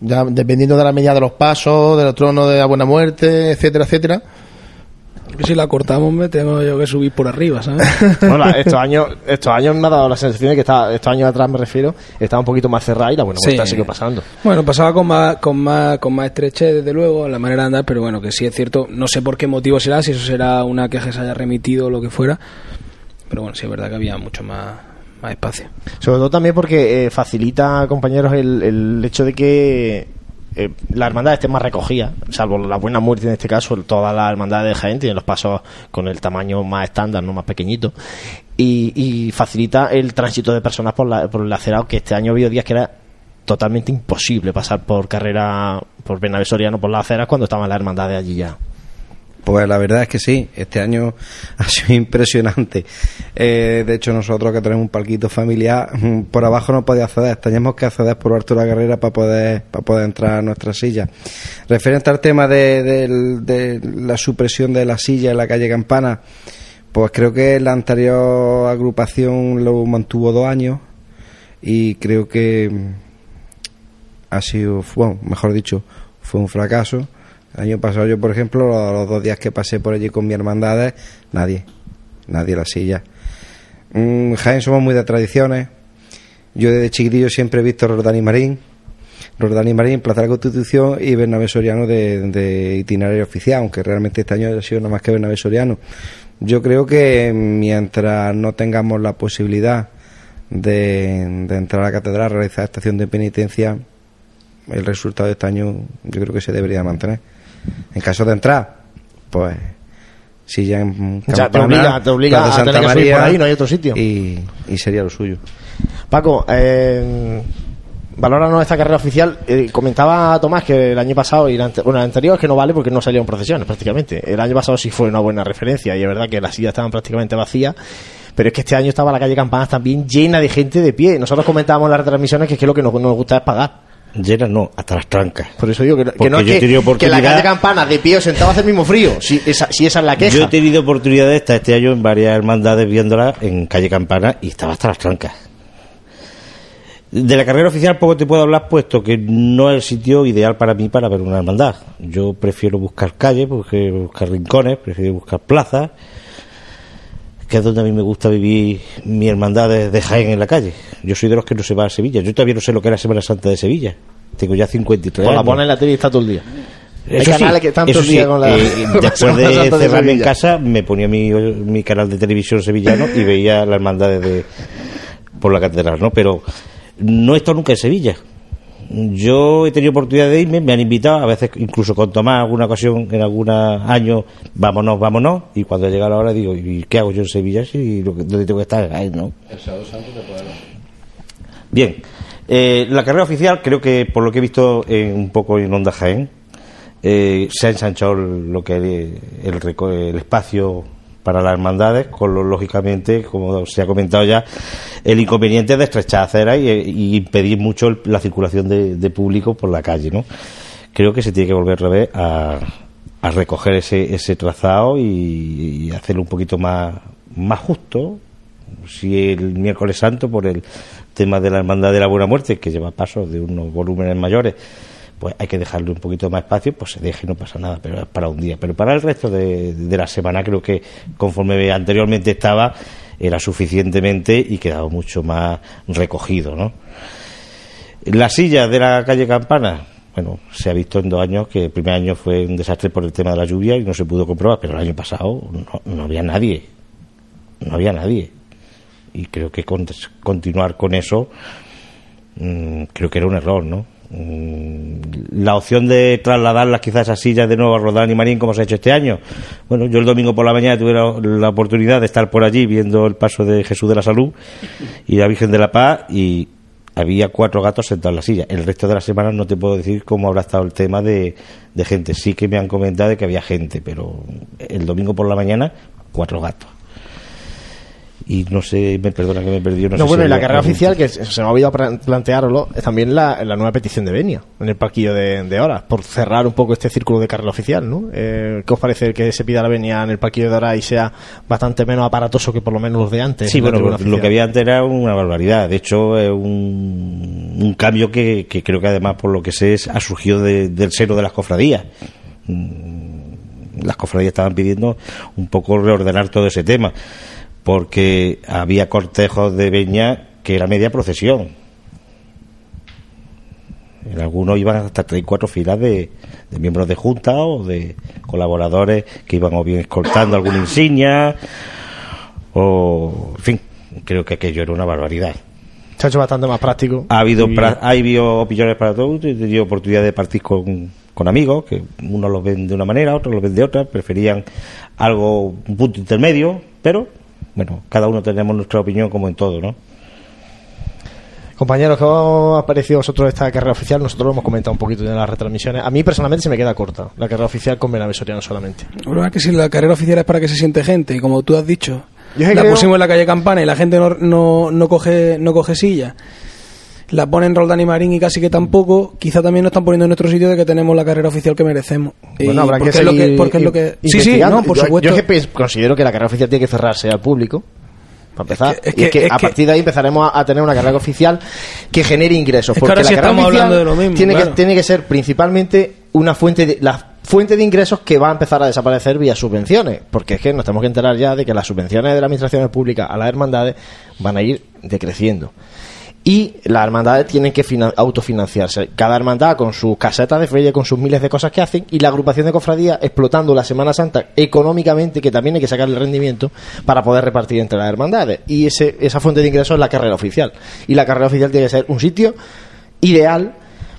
ya dependiendo de la medida de los pasos, de los tronos de la buena muerte, etcétera, etcétera. Que si la cortamos me tengo yo que subir por arriba, ¿sabes? Bueno, estos años, estos años me ha dado la sensación de que está, estos años atrás me refiero, estaba un poquito más cerrada y la buena Sí. vuelta sigue pasando. Bueno, pasaba con más, con más, con más estrechez, desde luego, la manera de andar, pero bueno, que sí es cierto, no sé por qué motivo será, si eso será una queja que se haya remitido o lo que fuera, pero bueno, sí es verdad que había mucho más, más espacio. Sobre todo también porque eh, facilita, compañeros, el, el hecho de que eh, la hermandad esté más recogida, salvo la buena muerte en este caso, toda la hermandad de Jaén tiene los pasos con el tamaño más estándar, no más pequeñito, y, y facilita el tránsito de personas por, la, por el acerado, que este año ha habido días que era totalmente imposible pasar por carrera, por Bernabé Soriano, por las aceras, cuando estaban las hermandades allí ya. Pues la verdad es que sí, este año ha sido impresionante. Eh, de hecho, nosotros que tenemos un palquito familiar, mm, por abajo no podía acceder, teníamos que acceder por alto de la carrera para poder, para poder entrar a nuestra silla. Referente al tema de, de la supresión de la silla en la calle Campana, pues creo que la anterior agrupación lo mantuvo dos años y creo que ha sido, bueno, mejor dicho, fue un fracaso. Año pasado yo, por ejemplo, los, dos días que pasé por allí con mi hermandades, nadie, nadie en la silla. Mm, Jaén somos muy de tradiciones. Yo desde chiquitillo siempre he visto Roldán y Marín, Roldán Marín, Plaza de la Constitución y Bernabé Soriano de, itinerario oficial, aunque realmente este año ha sido nada más que Bernabé Soriano. Yo creo que mientras no tengamos la posibilidad de entrar a la catedral, realizar estación de penitencia, el resultado de este año yo creo que se debería mantener. En caso de entrar, pues si ya en Ya, te obliga- te obliga Plaza a Santa tener que subir por ahí, no hay otro sitio. Y, y sería lo suyo. Paco, eh, valóranos esta carrera oficial. Eh, comentaba Tomás que el año pasado y ante- bueno, el anterior es que no vale porque no salieron procesiones prácticamente. El año pasado sí fue una buena referencia y es verdad que las sillas estaban prácticamente vacías. Pero es que este año estaba la calle Campanas también llena de gente de pie. Nosotros comentábamos en las retransmisiones que es que lo que nos, nos gusta es pagar. Llenas no, hasta las trancas. Por eso digo que, que no es yo he que, tenido que la oportunidad- calle Campanas de pie o sentado hace el mismo frío. Si esa, si esa es la queja. Yo he tenido oportunidad de este año en varias hermandades viéndola en calle Campana y estaba hasta las trancas. De la carrera oficial poco te puedo hablar, puesto que no es el sitio ideal para mí para ver una hermandad. Yo prefiero buscar calles, prefiero buscar rincones, prefiero buscar plazas, que es donde a mí me gusta vivir mi hermandad de, de Jaén en la calle. Yo soy de los que no se va a Sevilla. Yo todavía no sé lo que es la Semana Santa de Sevilla. Tengo ya 53 Pues la años. pones en la tele y está todo el día. Hay Eso sí, canales que están todo el día sí, con la. eh, con la después de Santa cerrarme en casa, me ponía mi, mi canal de televisión sevillano y veía la hermandad de, por la catedral, ¿no? Pero no he estado nunca en Sevilla. Yo he tenido oportunidad de irme, me han invitado, a veces incluso con Tomás, alguna ocasión, en algún año, vámonos, vámonos, y cuando llega la hora digo, ¿y qué hago yo en Sevilla si lo que, donde tengo que estar? Ahí, ¿no? Bien, eh, la carrera oficial creo que por lo que he visto en- un poco en Onda Jaén eh, se ha ensanchado lo que el, el el espacio para las hermandades, con lo, lógicamente, como se ha comentado ya, el inconveniente de estrechar aceras y, y impedir mucho el- la circulación de, de público por la calle, ¿no? Creo que se tiene que volver a, a recoger ese, ese trazado y, y hacerlo un poquito más, más justo, si el miércoles santo por el tema de la hermandad de la buena muerte que lleva pasos de unos volúmenes mayores pues hay que dejarle un poquito más espacio pues se deje y no pasa nada pero es para un día pero para el resto de, de la semana creo que conforme anteriormente estaba era suficientemente y quedaba mucho más recogido ¿no? la silla de la calle Campana bueno, se ha visto en dos años que el primer año fue un desastre por el tema de la lluvia y no se pudo comprobar, pero el año pasado no, había nadie. No había nadie. Y creo que con- continuar con eso mm, creo que era un error, ¿no? Mm, La opción de trasladarlas quizás esas sillas de nuevo a Rodán y Marín como se ha hecho este año. Bueno, yo el domingo por la mañana tuve la, oportunidad de estar por allí viendo el paso de Jesús de la Salud y la Virgen de la Paz y había cuatro gatos sentados en la silla. El resto de la semana no te puedo decir cómo habrá estado el tema de, de gente. Sí que me han comentado de que había gente, pero el domingo por la mañana, cuatro gatos. Y no sé, me perdona que me perdí. No, No, sé bueno, si y la carrera oficial, que se me ha olvidado plantearlo, es también la, la nueva petición de Benia, en el parquillo de, de horas, por cerrar un poco este círculo de carrera oficial, ¿no? Eh, ¿Qué os parece que se pida la Benia en el parquillo de horas y sea bastante menos aparatoso que por lo menos los de antes? Sí, bueno, lo que había antes era una barbaridad. De hecho, es un, un cambio que, que creo que además, por lo que sé, es- ha surgido de- del seno de las cofradías. Mm, Las cofradías estaban pidiendo un poco reordenar todo ese tema, porque había cortejos de Beña que era media procesión. En algunos iban hasta tres y cuatro filas de, de miembros de junta o de colaboradores que iban o bien escoltando alguna insignia o en fin creo que aquello era una barbaridad Se ha hecho bastante más práctico. ha habido Y- pra- ha habido opiniones para todos he tenido oportunidad de partir con, con amigos que unos los ven de una manera otros los ven de otra preferían algo un punto intermedio pero bueno cada uno tenemos nuestra opinión como en todo no Compañeros, ¿qué os ha parecido a vosotros esta carrera oficial? Nosotros lo hemos comentado un poquito en las retransmisiones. A mí personalmente se me queda corta la carrera oficial con Benavés Soriano solamente. La verdad es que si la carrera oficial es para que se siente gente, y como tú has dicho, la creo- pusimos en la calle Campana y la gente no, no, no coge no coge silla, la ponen en Roldán y Marín y casi que tampoco, quizá también nos están poniendo en nuestro sitio de que tenemos la carrera oficial que merecemos. Bueno, habrá que es lo que, porque es lo que Sí, sí, no, por yo, supuesto. Yo es que considero que la carrera oficial tiene que cerrarse al público. Para empezar. Es que- es y es que- a partir de ahí empezaremos a, a tener una carrera oficial que genere ingresos. Es que porque ahora la carrera estamos oficial hablando de lo mismo, tiene, claro. que, tiene que ser principalmente una fuente de, la fuente de ingresos que va a empezar a desaparecer vía subvenciones. Porque es que nos tenemos que enterar ya de que las subvenciones de las administraciones públicas a las hermandades van a ir decreciendo. Y las hermandades tienen que finan- autofinanciarse. Cada hermandad con sus casetas de feria, con sus miles de cosas que hacen y la agrupación de cofradías explotando la Semana Santa económicamente, que también hay que sacar el rendimiento para poder repartir entre las hermandades. Y ese, esa fuente de ingresos es la carrera oficial. Y la carrera oficial tiene que ser un sitio ideal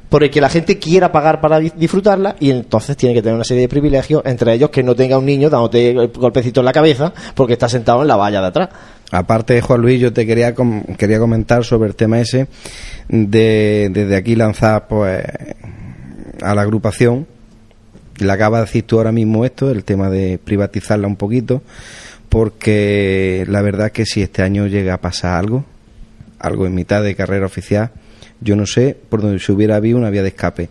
por el que la gente quiera pagar para di- disfrutarla y entonces tiene que tener una serie de privilegios, entre ellos que no tenga un niño dándote golpecito en la cabeza porque está sentado en la valla de atrás. Aparte, Juan Luis, yo te quería quería comentar sobre el tema ese de desde aquí lanzar pues a la agrupación. Le acaba de decir tú ahora mismo esto, el tema de privatizarla un poquito, porque la verdad que si este año llega a pasar algo, algo en mitad de carrera oficial, yo no sé por donde se hubiera habido una vía de escape.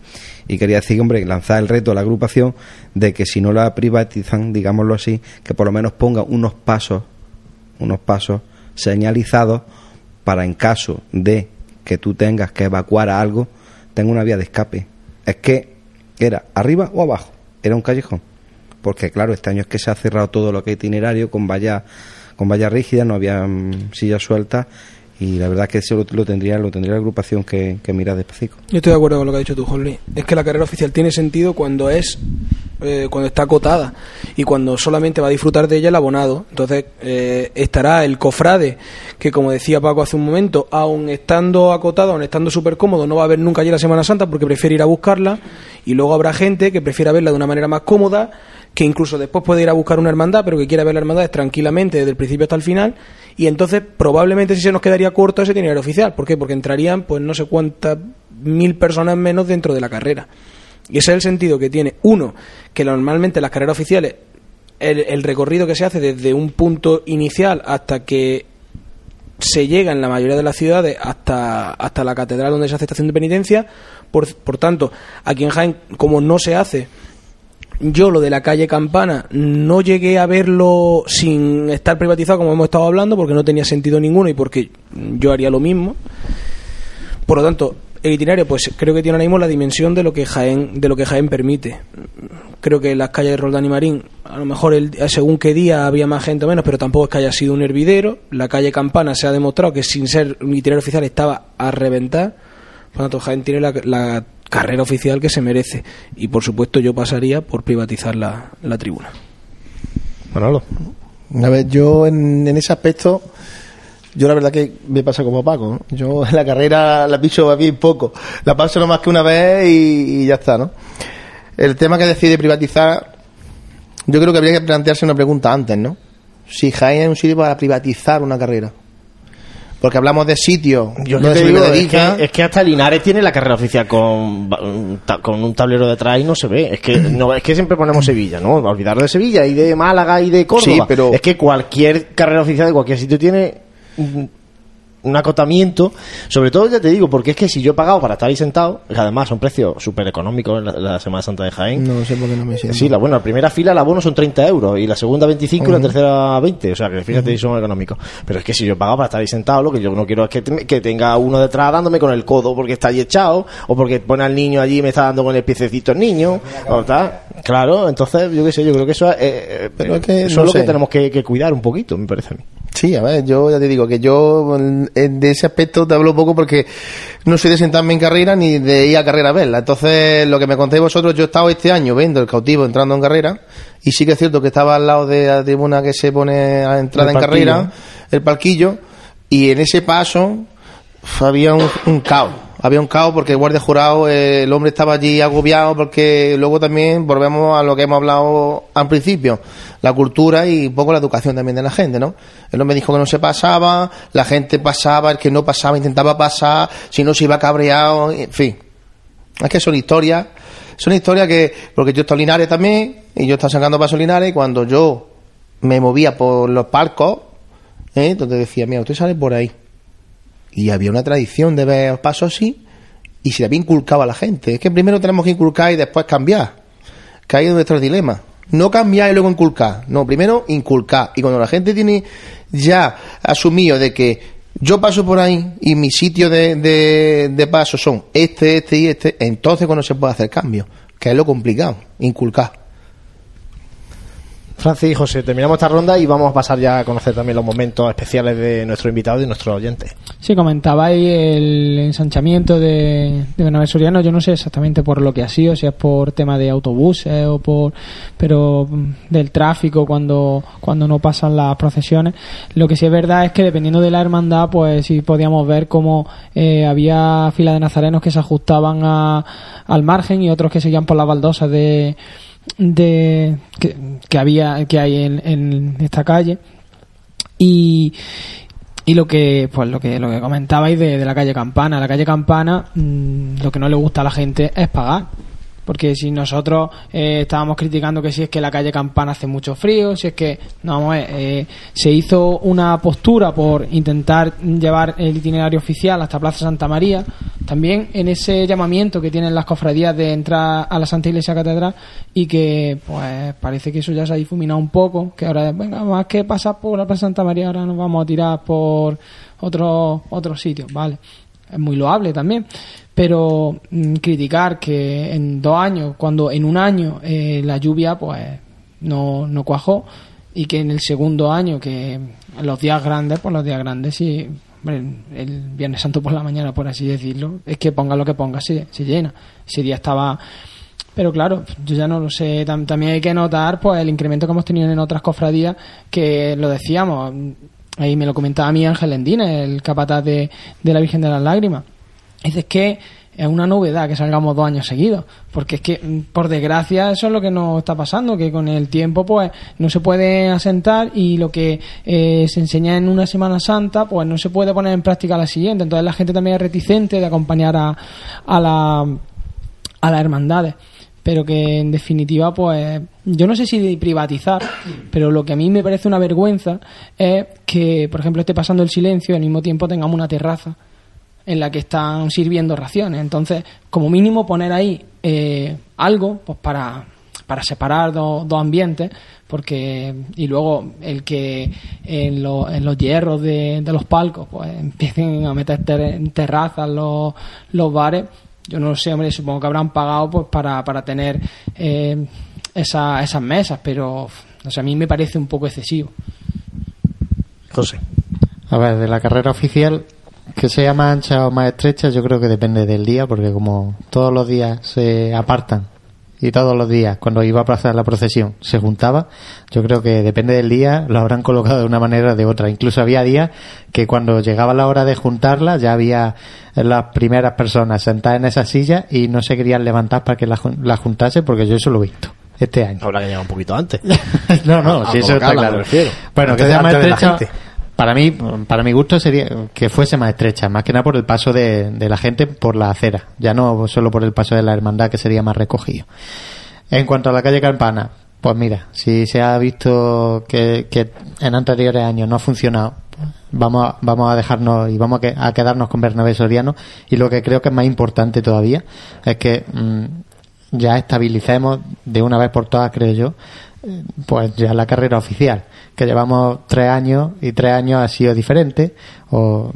Y quería decir, hombre, lanzar el reto a la agrupación de que si no la privatizan, digámoslo así, que por lo menos ponga unos pasos, unos pasos señalizados para en caso de que tú tengas que evacuar a algo, tenga una vía de escape. Es que era arriba o abajo, era un callejón. Porque claro, este año es que se ha cerrado todo lo que es itinerario con valla con vallas rígidas, no había mm, sillas sueltas y la verdad que eso lo, tendría lo tendría la agrupación que, que mirar despacito. Yo estoy de acuerdo con lo que ha dicho tú, Jorge. Es que la carrera oficial tiene sentido cuando es eh, cuando está acotada y cuando solamente va a disfrutar de ella el abonado. Entonces eh, estará el cofrade que, como decía Paco hace un momento, aun estando acotado, aun estando súper cómodo, no va a ver nunca allí la Semana Santa porque prefiere ir a buscarla. Y luego habrá gente que prefiera verla de una manera más cómoda, que incluso después puede ir a buscar una hermandad, pero que quiera ver la hermandad tranquilamente desde el principio hasta el final. Y entonces probablemente sí se nos quedaría corto ese itinerario oficial. ¿Por qué? Porque entrarían pues no sé cuántas mil personas menos dentro de la carrera. Y ese es el sentido que tiene. Uno, que normalmente las carreras oficiales, el, recorrido que se hace desde un punto inicial hasta que se llega en la mayoría de las ciudades hasta, hasta la catedral donde se hace estación de penitencia. Por, por tanto, aquí en Jaén, como no se hace, yo lo de la calle Campana no llegué a verlo sin estar privatizado como hemos estado hablando porque no tenía sentido ninguno y porque yo haría lo mismo. Por lo tanto, el itinerario pues creo que tiene ahora mismo la dimensión de lo que Jaén de lo que Jaén permite. Creo que en las calles de Roldán y Marín, a lo mejor el, según qué día había más gente o menos, pero tampoco es que haya sido un hervidero. La calle Campana se ha demostrado que sin ser un itinerario oficial estaba a reventar. Por lo tanto, Jaén tiene la, la carrera oficial que se merece. Y por supuesto yo pasaría por privatizar la, la tribuna. Manolo. A ver, yo en, en ese aspecto, yo la verdad que me pasa como Paco. ¿no? Yo en la carrera la piso bien poco. La paso no más que una vez y, y ya está, ¿no? El tema que decide privatizar, yo creo que habría que plantearse una pregunta antes, ¿no? Si Jaén es un sitio para privatizar una carrera. Porque hablamos de sitios Yo donde te digo, es que, es que hasta Linares tiene la carrera oficial con, con un tablero detrás y no se ve. Es que no es que siempre ponemos Sevilla, ¿no? Olvidar de Sevilla y de Málaga y de Córdoba. Sí, pero- Es que cualquier carrera oficial de cualquier sitio tiene un, un acotamiento. Sobre todo, ya te digo, porque es que si yo he pagado para estar ahí sentado, que además son precios súper económicos en la, la Semana Santa de Jaén. No sé por qué no me siento. Sí, la, bueno, la primera fila el abono son 30 euros y la segunda 25 y la tercera 20. O sea, que fíjate, son económicos. Pero es que si yo pago para estar ahí sentado, lo que yo no quiero es que, te- que tenga uno detrás dándome con el codo porque está ahí echado o porque pone al niño allí y me está dando con el piececito el niño. O tal. Claro, entonces yo qué sé, yo creo que eso es, eh, eh, Pero es que eso no es lo que tenemos que, que cuidar un poquito, me parece a mí. Sí, a ver, yo ya te digo que yo en- de ese aspecto te hablo poco porque no soy de sentarme en carrera ni de ir a carrera a verla. Entonces, lo que me contéis vosotros, yo he estado este año viendo el cautivo entrando en carrera y sí que es cierto que estaba al lado de la tribuna que se pone a entrada en carrera, el palquillo, y en ese paso había un, un caos. Había un caos porque el guardia jurado, eh, el hombre estaba allí agobiado porque luego también volvemos a lo que hemos hablado al principio, la cultura y un poco la educación también de la gente, ¿no? El hombre dijo que no se pasaba, la gente pasaba, el que no pasaba intentaba pasar, si no se iba cabreado, en fin. Es que son historias, son historias que, porque yo estoy en Linares también, y yo estaba sacando pasos Linares, y cuando yo me movía por los palcos, ¿eh? entonces decía, mira, usted sale por ahí. Y había una tradición de ver pasos así, y se le había inculcado a la gente. Es que primero tenemos que inculcar y después cambiar. Que ahí es nuestro dilema. No cambiar y luego inculcar. No, primero inculcar. Y cuando la gente tiene ya asumido de que yo paso por ahí y mi sitio de, de, de paso son este, este y este, entonces cuando se puede hacer cambio. Que es lo complicado, inculcar. Francis y José, terminamos esta ronda y vamos a pasar ya a conocer también los momentos especiales de nuestro invitado y nuestros oyentes. Sí, comentabais el ensanchamiento de, de Bernabé Soriano. Yo no sé exactamente por lo que ha sido, si es por tema de autobuses o por. pero mm, del tráfico cuando, cuando no pasan las procesiones. Lo que sí es verdad es que dependiendo de la hermandad, pues sí podíamos ver cómo eh, había fila de nazarenos que se ajustaban a- al margen y otros que seguían por las baldosas de. De que, que había que hay en, en esta calle. Y y lo que pues lo que lo que comentabais de, de la calle Campana. La calle Campana mm, lo que no le gusta a la gente es pagar porque si nosotros eh, estábamos criticando que si es que la calle Campana hace mucho frío, si es que, no, vamos a ver, eh, se hizo una postura por intentar llevar el itinerario oficial hasta Plaza Santa María, también en ese llamamiento que tienen las cofradías de entrar a la Santa Iglesia Catedral y que pues parece que eso ya se ha difuminado un poco, que ahora, venga, más que pasar por la Plaza Santa María, ahora nos vamos a tirar por otros otros sitios, vale es muy loable también, pero mm, criticar que en dos años, cuando en un año eh, la lluvia pues no, no cuajó y que en el segundo año, que los días grandes, pues los días grandes sí, hombre, el Viernes Santo por la mañana, por así decirlo, es que ponga lo que ponga, se, se llena. Ese día estaba... Pero claro, yo ya no lo sé. Tam- también hay que notar pues el incremento que hemos tenido en otras cofradías, que lo decíamos, ahí me lo comentaba mi Ángel Endine, el capataz de, de la Virgen de las Lágrimas. Dice es que es una novedad que salgamos dos años seguidos, porque es que, mm, por desgracia, eso es lo que nos está pasando, que con el tiempo, pues, no se puede asentar y lo que eh, se enseña en una Semana Santa, pues, no se puede poner en práctica la siguiente. Entonces, la gente también es reticente de acompañar a, a la a las hermandades pero que en definitiva pues yo no sé si privatizar pero lo que a mí me parece una vergüenza es que por ejemplo esté pasando el silencio y al mismo tiempo tengamos una terraza en la que están sirviendo raciones. Entonces como mínimo poner ahí eh, algo pues para para separar dos, dos ambientes porque y luego el que en, lo- en los hierros de, de los palcos pues empiecen a meter terrazas los, los bares yo no lo sé hombre supongo que habrán pagado pues para, para tener eh, esa- esas mesas pero o sea, a mí me parece un poco excesivo José. A ver, de la carrera oficial, que sea más ancha o más estrecha, yo creo que depende del día, porque como todos los días se apartan y todos los días, cuando iba a pasar la procesión, se juntaba, yo creo que depende del día, lo habrán colocado de una manera o de otra. Incluso había días que cuando llegaba la hora de juntarla, ya había las primeras personas sentadas en esa silla y no se querían levantar para que la, jun- la juntase, porque yo eso lo he visto este año. Habrá que llegar un poquito antes. no, no, A- a sí, eso está claro. me refiero. Bueno, Antes que sea más antes de la estrecha. Para mí, para mi gusto sería que fuese más estrecha, más que nada por el paso de, la gente por la acera, ya no solo por el paso de la hermandad que sería más recogido. En cuanto a la calle Campana, pues mira, si se ha visto que, que en anteriores años no ha funcionado, vamos a, vamos a dejarnos y vamos a, que- a quedarnos con Bernabé Soriano y lo que creo que es más importante todavía es que mm, ya estabilicemos de una vez por todas, creo yo, pues ya la carrera oficial, que llevamos tres años y tres años ha sido diferente, o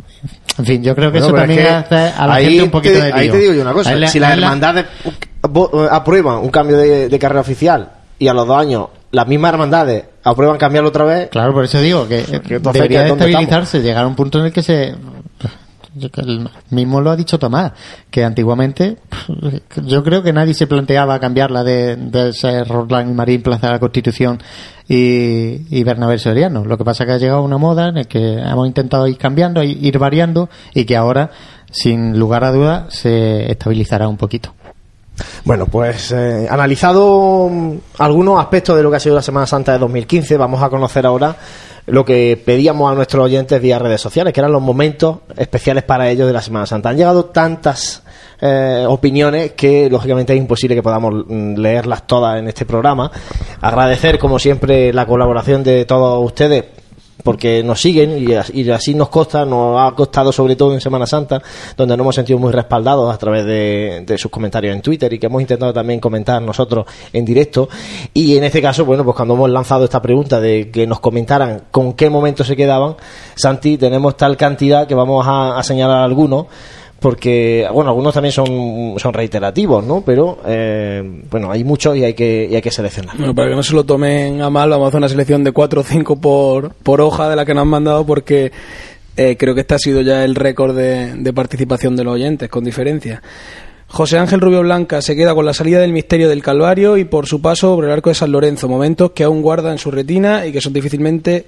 en fin, yo creo que Bueno, eso es también que hace a la ahí gente un poquito te, de Ahí lío. te digo yo una cosa. Ahí la- si las ahí la- hermandades eh, aprueban un cambio de, de carrera oficial y a los dos años las mismas hermandades aprueban cambiarlo otra vez, Claro, por eso digo que debería ¿qué- de dónde estabilizarse, llegar a un punto en el que se... yo que el mismo lo ha dicho Tomás, que antiguamente yo creo que nadie se planteaba cambiarla de, de ser Roland y Marín, Plaza de la Constitución y, y Bernabé Soriano. Lo que pasa es que ha llegado una moda en el que hemos intentado ir cambiando, ir ir variando y que ahora, sin lugar a dudas, se estabilizará un poquito. Bueno, pues eh, analizado mm, algunos aspectos de lo que ha sido la Semana Santa de 2015, vamos a conocer ahora lo que pedíamos a nuestros oyentes vía redes sociales, que eran los momentos especiales para ellos de la Semana Santa. Han llegado tantas eh, opiniones que lógicamente es imposible que podamos mm, leerlas todas en este programa. Agradecer como siempre la colaboración de todos ustedes porque nos siguen y, as- y así nos consta, nos ha costado sobre todo en Semana Santa, donde nos hemos sentido muy respaldados a través de, de sus comentarios en Twitter y que hemos intentado también comentar nosotros en directo. Y en este caso, bueno, pues cuando hemos lanzado esta pregunta de que nos comentaran con qué momento se quedaban, Santi, tenemos tal cantidad que vamos a señalar algunos. Porque bueno algunos también son, son reiterativos no pero eh, bueno hay muchos y hay que y hay que seleccionar Bueno, para que no se lo tomen a mal, vamos a hacer una selección de 4 o 5 por, por hoja de la que nos han mandado porque eh, creo que este ha sido ya el récord de, de participación de los oyentes, con diferencia. José Ángel Rubio Blanca se queda con la salida del misterio del Calvario y por su paso por el arco de San Lorenzo, momentos que aún guarda en su retina y que son difícilmente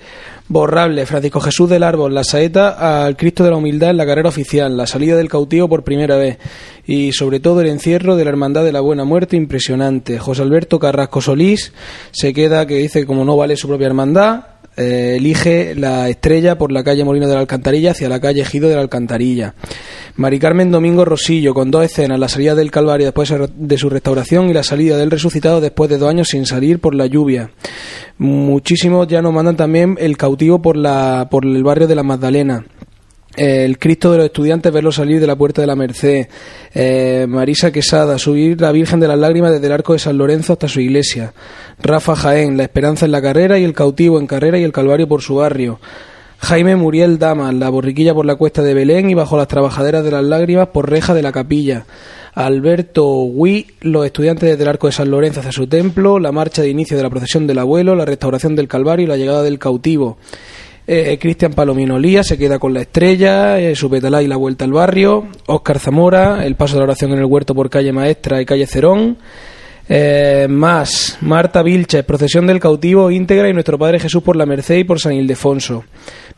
borrables. Francisco Jesús del Árbol, la saeta al Cristo de la Humildad en la carrera oficial, la salida del cautivo por primera vez y sobre todo el encierro de la Hermandad de la Buena Muerte impresionante. José Alberto Carrasco Solís se queda que dice como no vale su propia hermandad, eh, elige la estrella por la calle Molino de la Alcantarilla hacia la calle Ejido de la Alcantarilla. Mari Carmen Domingo Rosillo, con dos escenas, la salida del Calvario después de su restauración y la salida del resucitado después de dos años sin salir por la lluvia. Muchísimos ya nos mandan también el cautivo por, la, por el barrio de la Magdalena. El Cristo de los estudiantes, verlo salir de la puerta de la Merced. Eh, Marisa Quesada, subir la Virgen de las Lágrimas desde el arco de San Lorenzo hasta su iglesia. Rafa Jaén, la esperanza en la carrera y el cautivo en carrera y el calvario por su barrio. Jaime Muriel Damas, la borriquilla por la cuesta de Belén y bajo las trabajaderas de las lágrimas por reja de la capilla. Alberto Huy, los estudiantes desde el arco de San Lorenzo hacia su templo, la marcha de inicio de la procesión del abuelo, la restauración del calvario y la llegada del cautivo. Eh, Cristian Palomino Lía se queda con la estrella, eh, su petalá y la vuelta al barrio. Óscar Zamora, el paso de la oración en el huerto por calle Maestra y calle Cerón. Eh, más Marta Vilches, procesión del cautivo íntegra y nuestro Padre Jesús por la Merced y por San Ildefonso.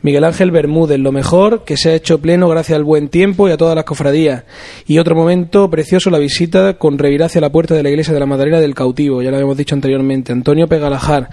Miguel Ángel Bermúdez, lo mejor que se ha hecho pleno gracias al buen tiempo y a todas las cofradías. Y otro momento precioso, la visita con reviracia a la puerta de la iglesia de la Madalena del cautivo, ya lo habíamos dicho anteriormente. Antonio Pegalajar,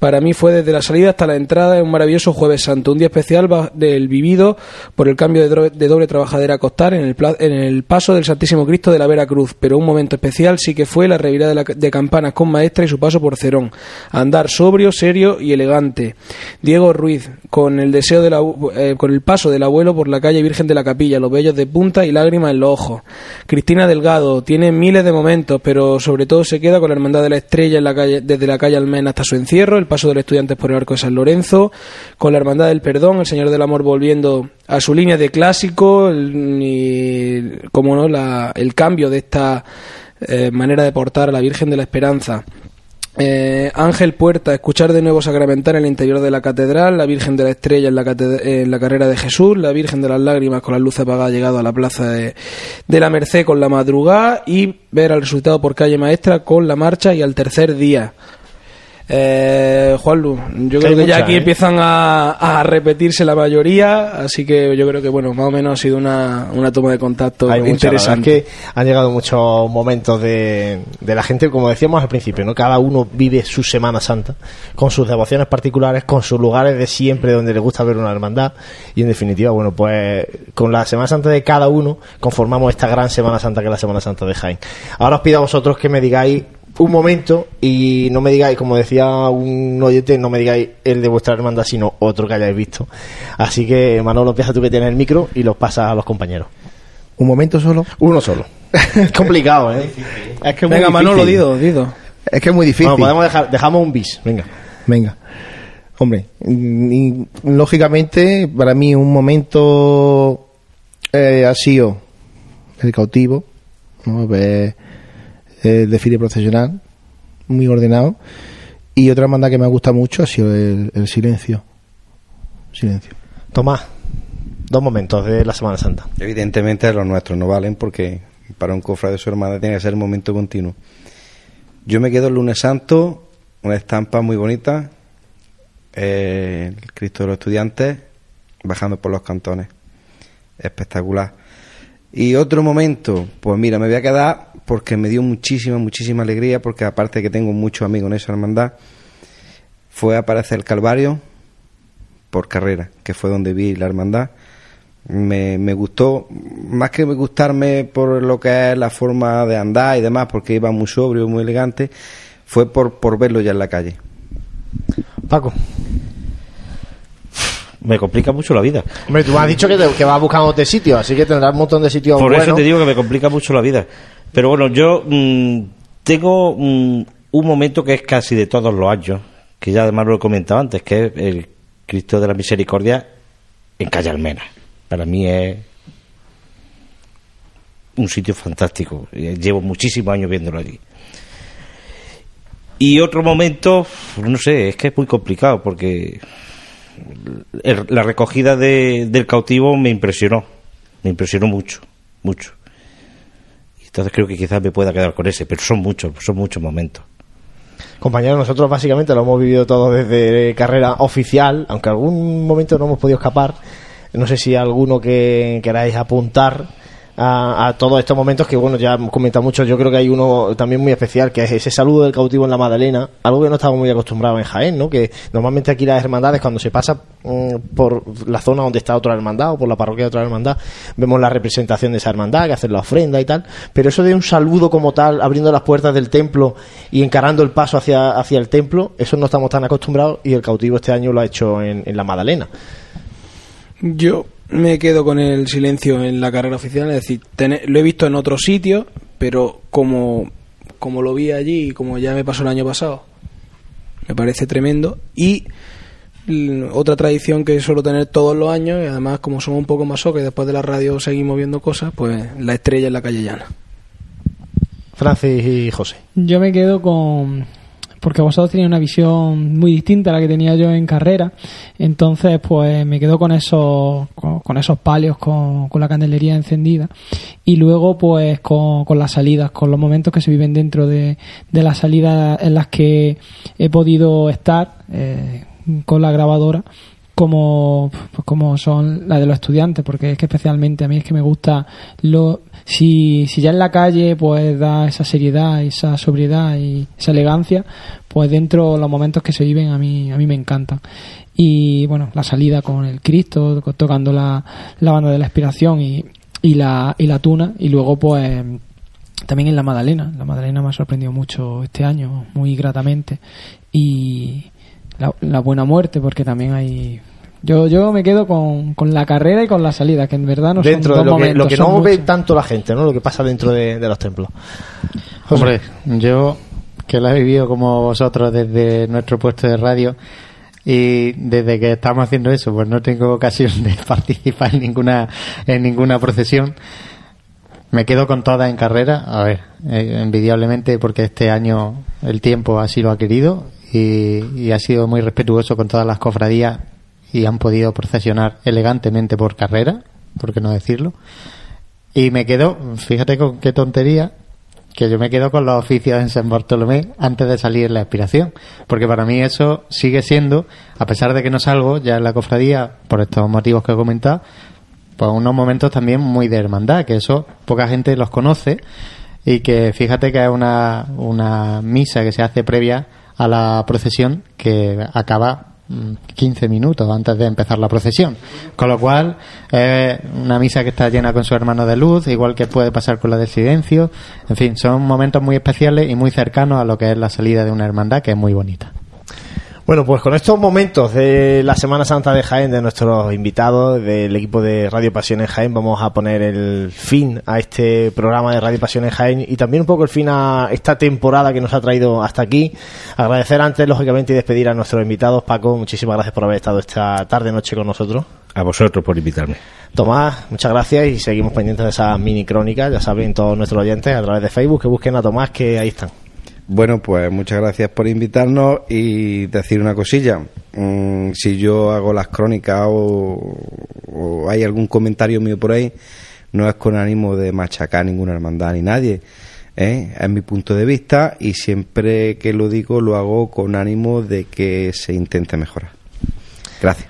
para mí fue desde la salida hasta la entrada en un maravilloso Jueves Santo, un día especial del vivido por el cambio de, de doble trabajadera a costar en el, en el paso del Santísimo Cristo de la Vera Cruz, pero un momento especial sí que fue la revirada de, la- de campanas con maestra y su paso por Cerón. Andar sobrio, serio y elegante. Diego Ruiz, con el deseo de la, eh, con el paso del abuelo por la calle Virgen de la Capilla, los vellos de punta y lágrimas en los ojos. Cristina Delgado, tiene miles de momentos, pero sobre todo se queda con la Hermandad de la Estrella en la calle, desde la calle Almena hasta su encierro, paso de los estudiantes por el arco de San Lorenzo, con la Hermandad del Perdón, el Señor del Amor volviendo a su línea de clásico, y, como no, la- el cambio de esta eh, manera de portar a la Virgen de la Esperanza. Eh, Ángel Puerta, escuchar de nuevo sacramentar en el interior de la catedral, la Virgen de la Estrella en la, en la carrera de Jesús, la Virgen de las Lágrimas con las luces apagadas llegado a la plaza de, de la Merced con la madrugada y ver al resultado por calle maestra con la marcha y al tercer día. Eh, Juanlu, yo creo que ya aquí ¿eh? empiezan a, a repetirse la mayoría, así que yo creo que bueno, más o menos ha sido una, una toma de contacto Hay interesante. es que han llegado muchos momentos de, de la gente, como decíamos al principio, ¿no? Cada uno vive su Semana Santa con sus devociones particulares, con sus lugares de siempre donde le gusta ver una hermandad y en definitiva, bueno, pues con la Semana Santa de cada uno conformamos esta gran Semana Santa que es la Semana Santa de Jaén. Ahora os pido a vosotros que me digáis un momento y no me digáis, como decía un oyente, no me digáis el de vuestra hermandad, sino otro que hayáis visto. Así que, Manolo, empieza tú que tienes el micro y los pasas a los compañeros. Un momento solo. Uno solo. es complicado, ¿eh? Es que es muy Venga, Manolo, difícil. Dido, Dido. Es que es muy difícil. Bueno, podemos dejar, dejamos un bis, venga. Venga. Hombre, mm, y, lógicamente, para mí un momento eh, ha sido el cautivo, ¿no? Ver el desfile procesional, muy ordenado. Y otra hermandad que me gusta mucho ha sido el, el silencio. Silencio. Tomás, dos momentos de la Semana Santa. Evidentemente los nuestros no valen porque para un cofrade de su hermana tiene que ser el momento continuo. Yo me quedo el lunes santo, una estampa muy bonita, eh, el Cristo de los Estudiantes bajando por los cantones. Espectacular. Y otro momento, pues mira, me voy a quedar porque me dio muchísima, muchísima alegría, porque aparte que tengo muchos amigos en esa hermandad, fue aparecer el Calvario por carrera, que fue donde vi la hermandad. Me, me gustó, más que me gustarme por lo que es la forma de andar y demás, porque iba muy sobrio, muy elegante, fue por, por verlo ya en la calle. Paco. Me complica mucho la vida. Hombre, tú me has dicho que, te- que vas buscándote sitios, así que tendrás un montón de sitios Por buenos. eso te digo que me complica mucho la vida. Pero bueno, yo mm, tengo mm, un momento que es casi de todos los años, que ya además lo he comentado antes, que es el Cristo de la Misericordia en Calle Almena. Para mí es un sitio fantástico. Eh, Llevo muchísimos años viéndolo allí. Y otro momento, no sé, es que es muy complicado porque el- la recogida de- del cautivo me impresionó, me impresionó mucho, mucho. Entonces creo que quizás me pueda quedar con ese, pero son muchos, son muchos momentos. Compañeros, nosotros básicamente lo hemos vivido todo desde carrera oficial, aunque algún momento no hemos podido escapar. No sé si alguno que queráis apuntar a, todos estos momentos que, bueno, ya hemos comentado mucho. Yo creo que hay uno también muy especial, que es ese saludo del cautivo en la Madalena, algo que no estamos muy acostumbrados en Jaén, ¿no? Que normalmente aquí las hermandades, cuando se pasa mm, por la zona donde está otra hermandad o por la parroquia de otra hermandad, vemos la representación de esa hermandad, que hacen la ofrenda y tal. Pero eso de un saludo como tal, abriendo las puertas del templo y encarando el paso hacia, hacia el templo, eso no estamos tan acostumbrados y el cautivo este año lo ha hecho en, en la Madalena. Yo me quedo con el silencio en la carrera oficial, es decir, tener- lo he visto en otros sitios, pero como, como lo vi allí y como ya me pasó el año pasado, me parece tremendo. Y otra tradición que suelo tener todos los años, y además como somos un poco más que después de la radio seguimos viendo cosas, pues la estrella en la calle llana. Francis y José. Yo me quedo con. Porque vosotros tenéis una visión muy distinta a la que tenía yo en carrera. Entonces, pues me quedo con esos, con, con esos palios, con, con la candelería encendida. Y luego, pues con, con las salidas, con los momentos que se viven dentro de, de las salidas en las que he podido estar eh, con la grabadora como pues como son las de los estudiantes porque es que especialmente a mí es que me gusta lo si, si ya en la calle pues da esa seriedad esa sobriedad y esa elegancia pues dentro los momentos que se viven a mí a mí me encantan y bueno la salida con el Cristo tocando la, la banda de la inspiración y, y la y la tuna y luego pues también en la Madalena. La Madalena me ha sorprendido mucho este año, muy gratamente. Y la, la buena muerte, porque también hay. Yo, yo me quedo con, con la carrera y con la salida, que en verdad no dentro son de dos lo que, lo momentos, que son no ve tanto la gente, ¿no? Lo que pasa dentro de, de los templos. Hombre, yo que la he vivido como vosotros desde nuestro puesto de radio y desde que estamos haciendo eso, pues no tengo ocasión de participar en ninguna en ninguna procesión. Me quedo con todas en carrera, a ver, eh, envidiablemente porque este año el tiempo así lo ha querido y, y ha sido muy respetuoso con todas las cofradías y han podido procesionar elegantemente por carrera, por qué no decirlo. Y me quedo, fíjate con qué tontería, que yo me quedo con los oficios en San Bartolomé antes de salir en la expiración. Porque para mí eso sigue siendo, a pesar de que no salgo ya en la cofradía, por estos motivos que he comentado, pues unos momentos también muy de hermandad, que eso poca gente los conoce y que fíjate que es una, una misa que se hace previa a la procesión que acaba 15 minutos antes de empezar la procesión. Con lo cual, es una misa que está llena con su hermano de luz, igual que puede pasar con la del silencio. En fin, son momentos muy especiales y muy cercanos a lo que es la salida de una hermandad, que es muy bonita. Bueno, pues con estos momentos de la Semana Santa de Jaén, de nuestros invitados, del equipo de Radio Pasión en Jaén, vamos a poner el fin a este programa de Radio Pasión en Jaén y también un poco el fin a esta temporada que nos ha traído hasta aquí. Agradecer antes, lógicamente, y despedir a nuestros invitados. Paco, muchísimas gracias por haber estado esta tarde-noche con nosotros. A vosotros por invitarme. Tomás, muchas gracias y seguimos pendientes de esas mini crónicas, ya saben todos nuestros oyentes a través de Facebook que busquen a Tomás que ahí están. Bueno, pues muchas gracias por invitarnos y decir una cosilla. Mm, si yo hago las crónicas o, hay algún comentario mío por ahí, no es con ánimo de machacar ninguna hermandad ni nadie. ¿eh? Es mi punto de vista y siempre que lo digo lo hago con ánimo de que se intente mejorar. Gracias.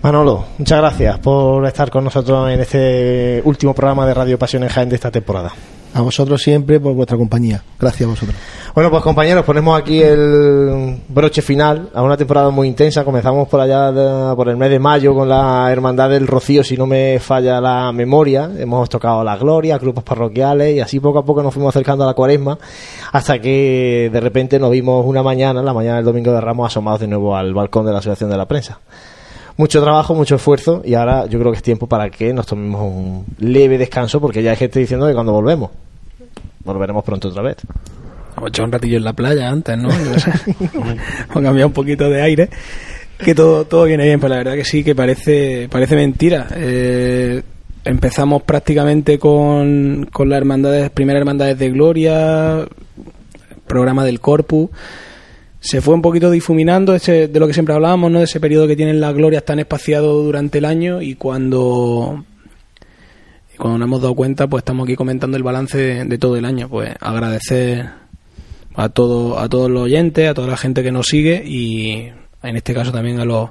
Manolo, muchas gracias por estar con nosotros en este último programa de Radio Pasión en Jaén de esta temporada. A vosotros siempre por vuestra compañía. Gracias a vosotros. Bueno, pues compañeros, ponemos aquí el broche final a una temporada muy intensa. Comenzamos por allá, por el mes de mayo, con la Hermandad del Rocío, si no me falla la memoria. Hemos tocado la Gloria, grupos parroquiales, y así poco a poco nos fuimos acercando a la cuaresma, hasta que de repente nos vimos una mañana, la mañana del domingo de Ramos, asomados de nuevo al balcón de la Asociación de la Prensa. Mucho trabajo, mucho esfuerzo, y ahora yo creo que es tiempo para que nos tomemos un leve descanso, porque ya hay gente diciendo que cuando volvemos, volveremos pronto otra vez. Hemos echado un ratillo en la playa antes, ¿no? Hemos cambiado un poquito de aire. Que todo, todo viene bien, pero la verdad que sí, que parece, parece mentira. Eh, empezamos prácticamente con, con las hermandades, primeras hermandades de Gloria, programa del Corpus. Se fue un poquito difuminando ese, de lo que siempre hablábamos, ¿no? de ese periodo que tienen las glorias tan espaciado durante el año y cuando cuando nos hemos dado cuenta, pues estamos aquí comentando el balance de, de todo el año. Pues agradecer a todo, a todos los oyentes, a toda la gente que nos sigue y en este caso también a los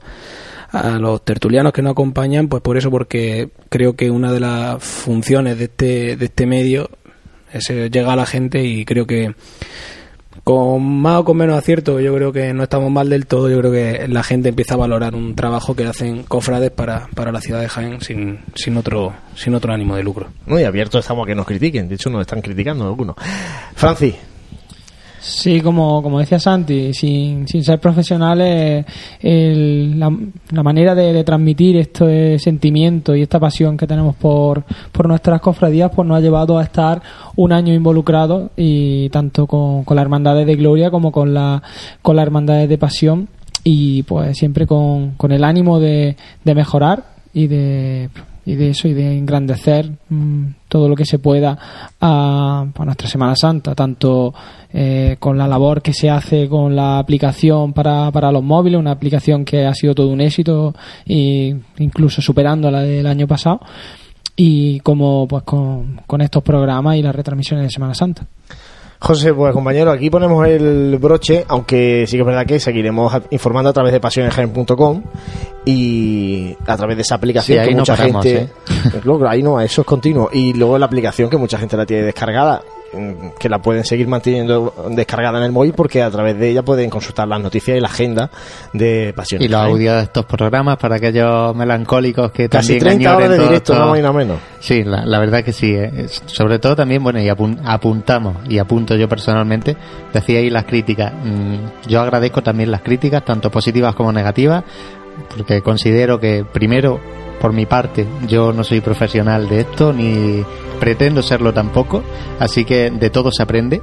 a los tertulianos que nos acompañan, pues por eso, porque creo que una de las funciones de este, de este medio es eh, llegar a la gente y creo que con más o con menos acierto, yo creo que no estamos mal del todo, yo creo que la gente empieza a valorar un trabajo que hacen cofrades para, para la ciudad de Jaén sin, sin otro sin otro ánimo de lucro. Muy abiertos estamos a que nos critiquen, de hecho nos están criticando algunos. Francis, Sí, como, como decía Santi, sin, sin ser profesionales, el- la, manera de, transmitir este sentimiento y esta pasión que tenemos por, por nuestras cofradías, pues nos ha llevado a estar un año involucrados y tanto con, con las hermandades de gloria como con la, con las hermandades de pasión y pues siempre con, con el ánimo de, de mejorar y de y de eso y de engrandecer mm, todo lo que se pueda a, nuestra Semana Santa, tanto eh, con la labor que se hace con la aplicación para, para los móviles, una aplicación que ha sido todo un éxito e incluso superando la del año pasado, y como pues con, con estos programas y las retransmisiones de Semana Santa. José, pues compañero, aquí ponemos el broche, aunque sí que es verdad que seguiremos informando a través de pasionesjaen.com y a través de esa aplicación Sí, ahí que no mucha paramos, gente... ¿eh? Luego, ahí no, eso es continuo. Y luego la aplicación que mucha gente la tiene descargada, que la pueden seguir manteniendo descargada en el móvil porque a través de ella pueden consultar las noticias y la agenda de Pasiones Y los audios de estos programas para aquellos melancólicos que Casi también 30 horas de directo, no más y menos. Sí, la, la verdad que sí. eh. Sobre todo también, bueno, y apun- apuntamos, y apunto yo personalmente, decía ahí las críticas. Mm, Yo agradezco también las críticas, tanto positivas como negativas, porque considero que, primero, por mi parte, yo no soy profesional de esto, ni pretendo serlo tampoco, así que de todo se aprende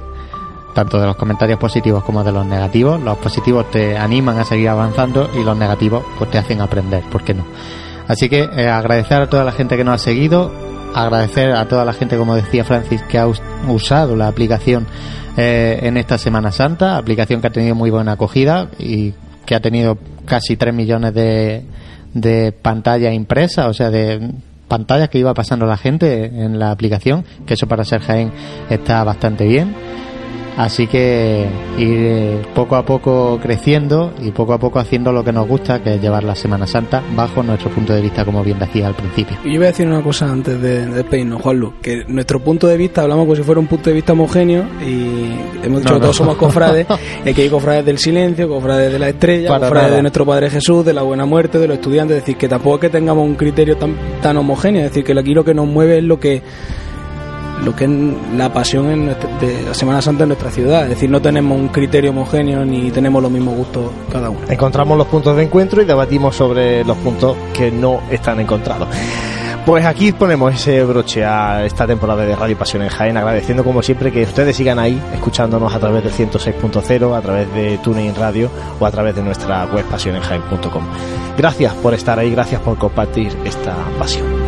tanto de los comentarios positivos como de los negativos. Los positivos te animan a seguir avanzando y los negativos pues te hacen aprender, ¿por qué no? Así que eh, agradecer a toda la gente que nos ha seguido, agradecer a toda la gente, como decía Francis, que ha us- usado la aplicación eh, en esta Semana Santa, aplicación que ha tenido muy buena acogida y que ha tenido casi 3 millones de, de pantallas impresas, o sea, de pantallas que iba pasando la gente en la aplicación, que eso para ser Jaén está bastante bien. Así que ir eh, poco a poco creciendo y poco a poco haciendo lo que nos gusta, que es llevar la Semana Santa bajo nuestro punto de vista, como bien decía al principio. Y yo voy a decir una cosa antes de, de despedirnos, Juanlu, que nuestro punto de vista, hablamos como si fuera un punto de vista homogéneo y hemos dicho No, que todos somos cofrades, y que hay cofrades del silencio, cofrades de la estrella, Para cofrades nada. de nuestro Padre Jesús, de la buena muerte, de los estudiantes, es decir, que tampoco es que tengamos un criterio tan, tan homogéneo, es decir, que aquí lo que nos mueve es lo que lo que es la pasión en nuestra- de la Semana Santa en nuestra ciudad, es decir, no tenemos un criterio homogéneo ni tenemos los mismos gustos cada uno. Encontramos los puntos de encuentro y debatimos sobre los puntos que no están encontrados. Pues aquí ponemos ese broche a esta temporada de Radio Pasión en Jaén, agradeciendo como siempre que ustedes sigan ahí, escuchándonos a través del 106.0, a través de TuneIn Radio o a través de nuestra web pasionenjaén.com. Gracias por estar ahí, gracias por compartir esta pasión.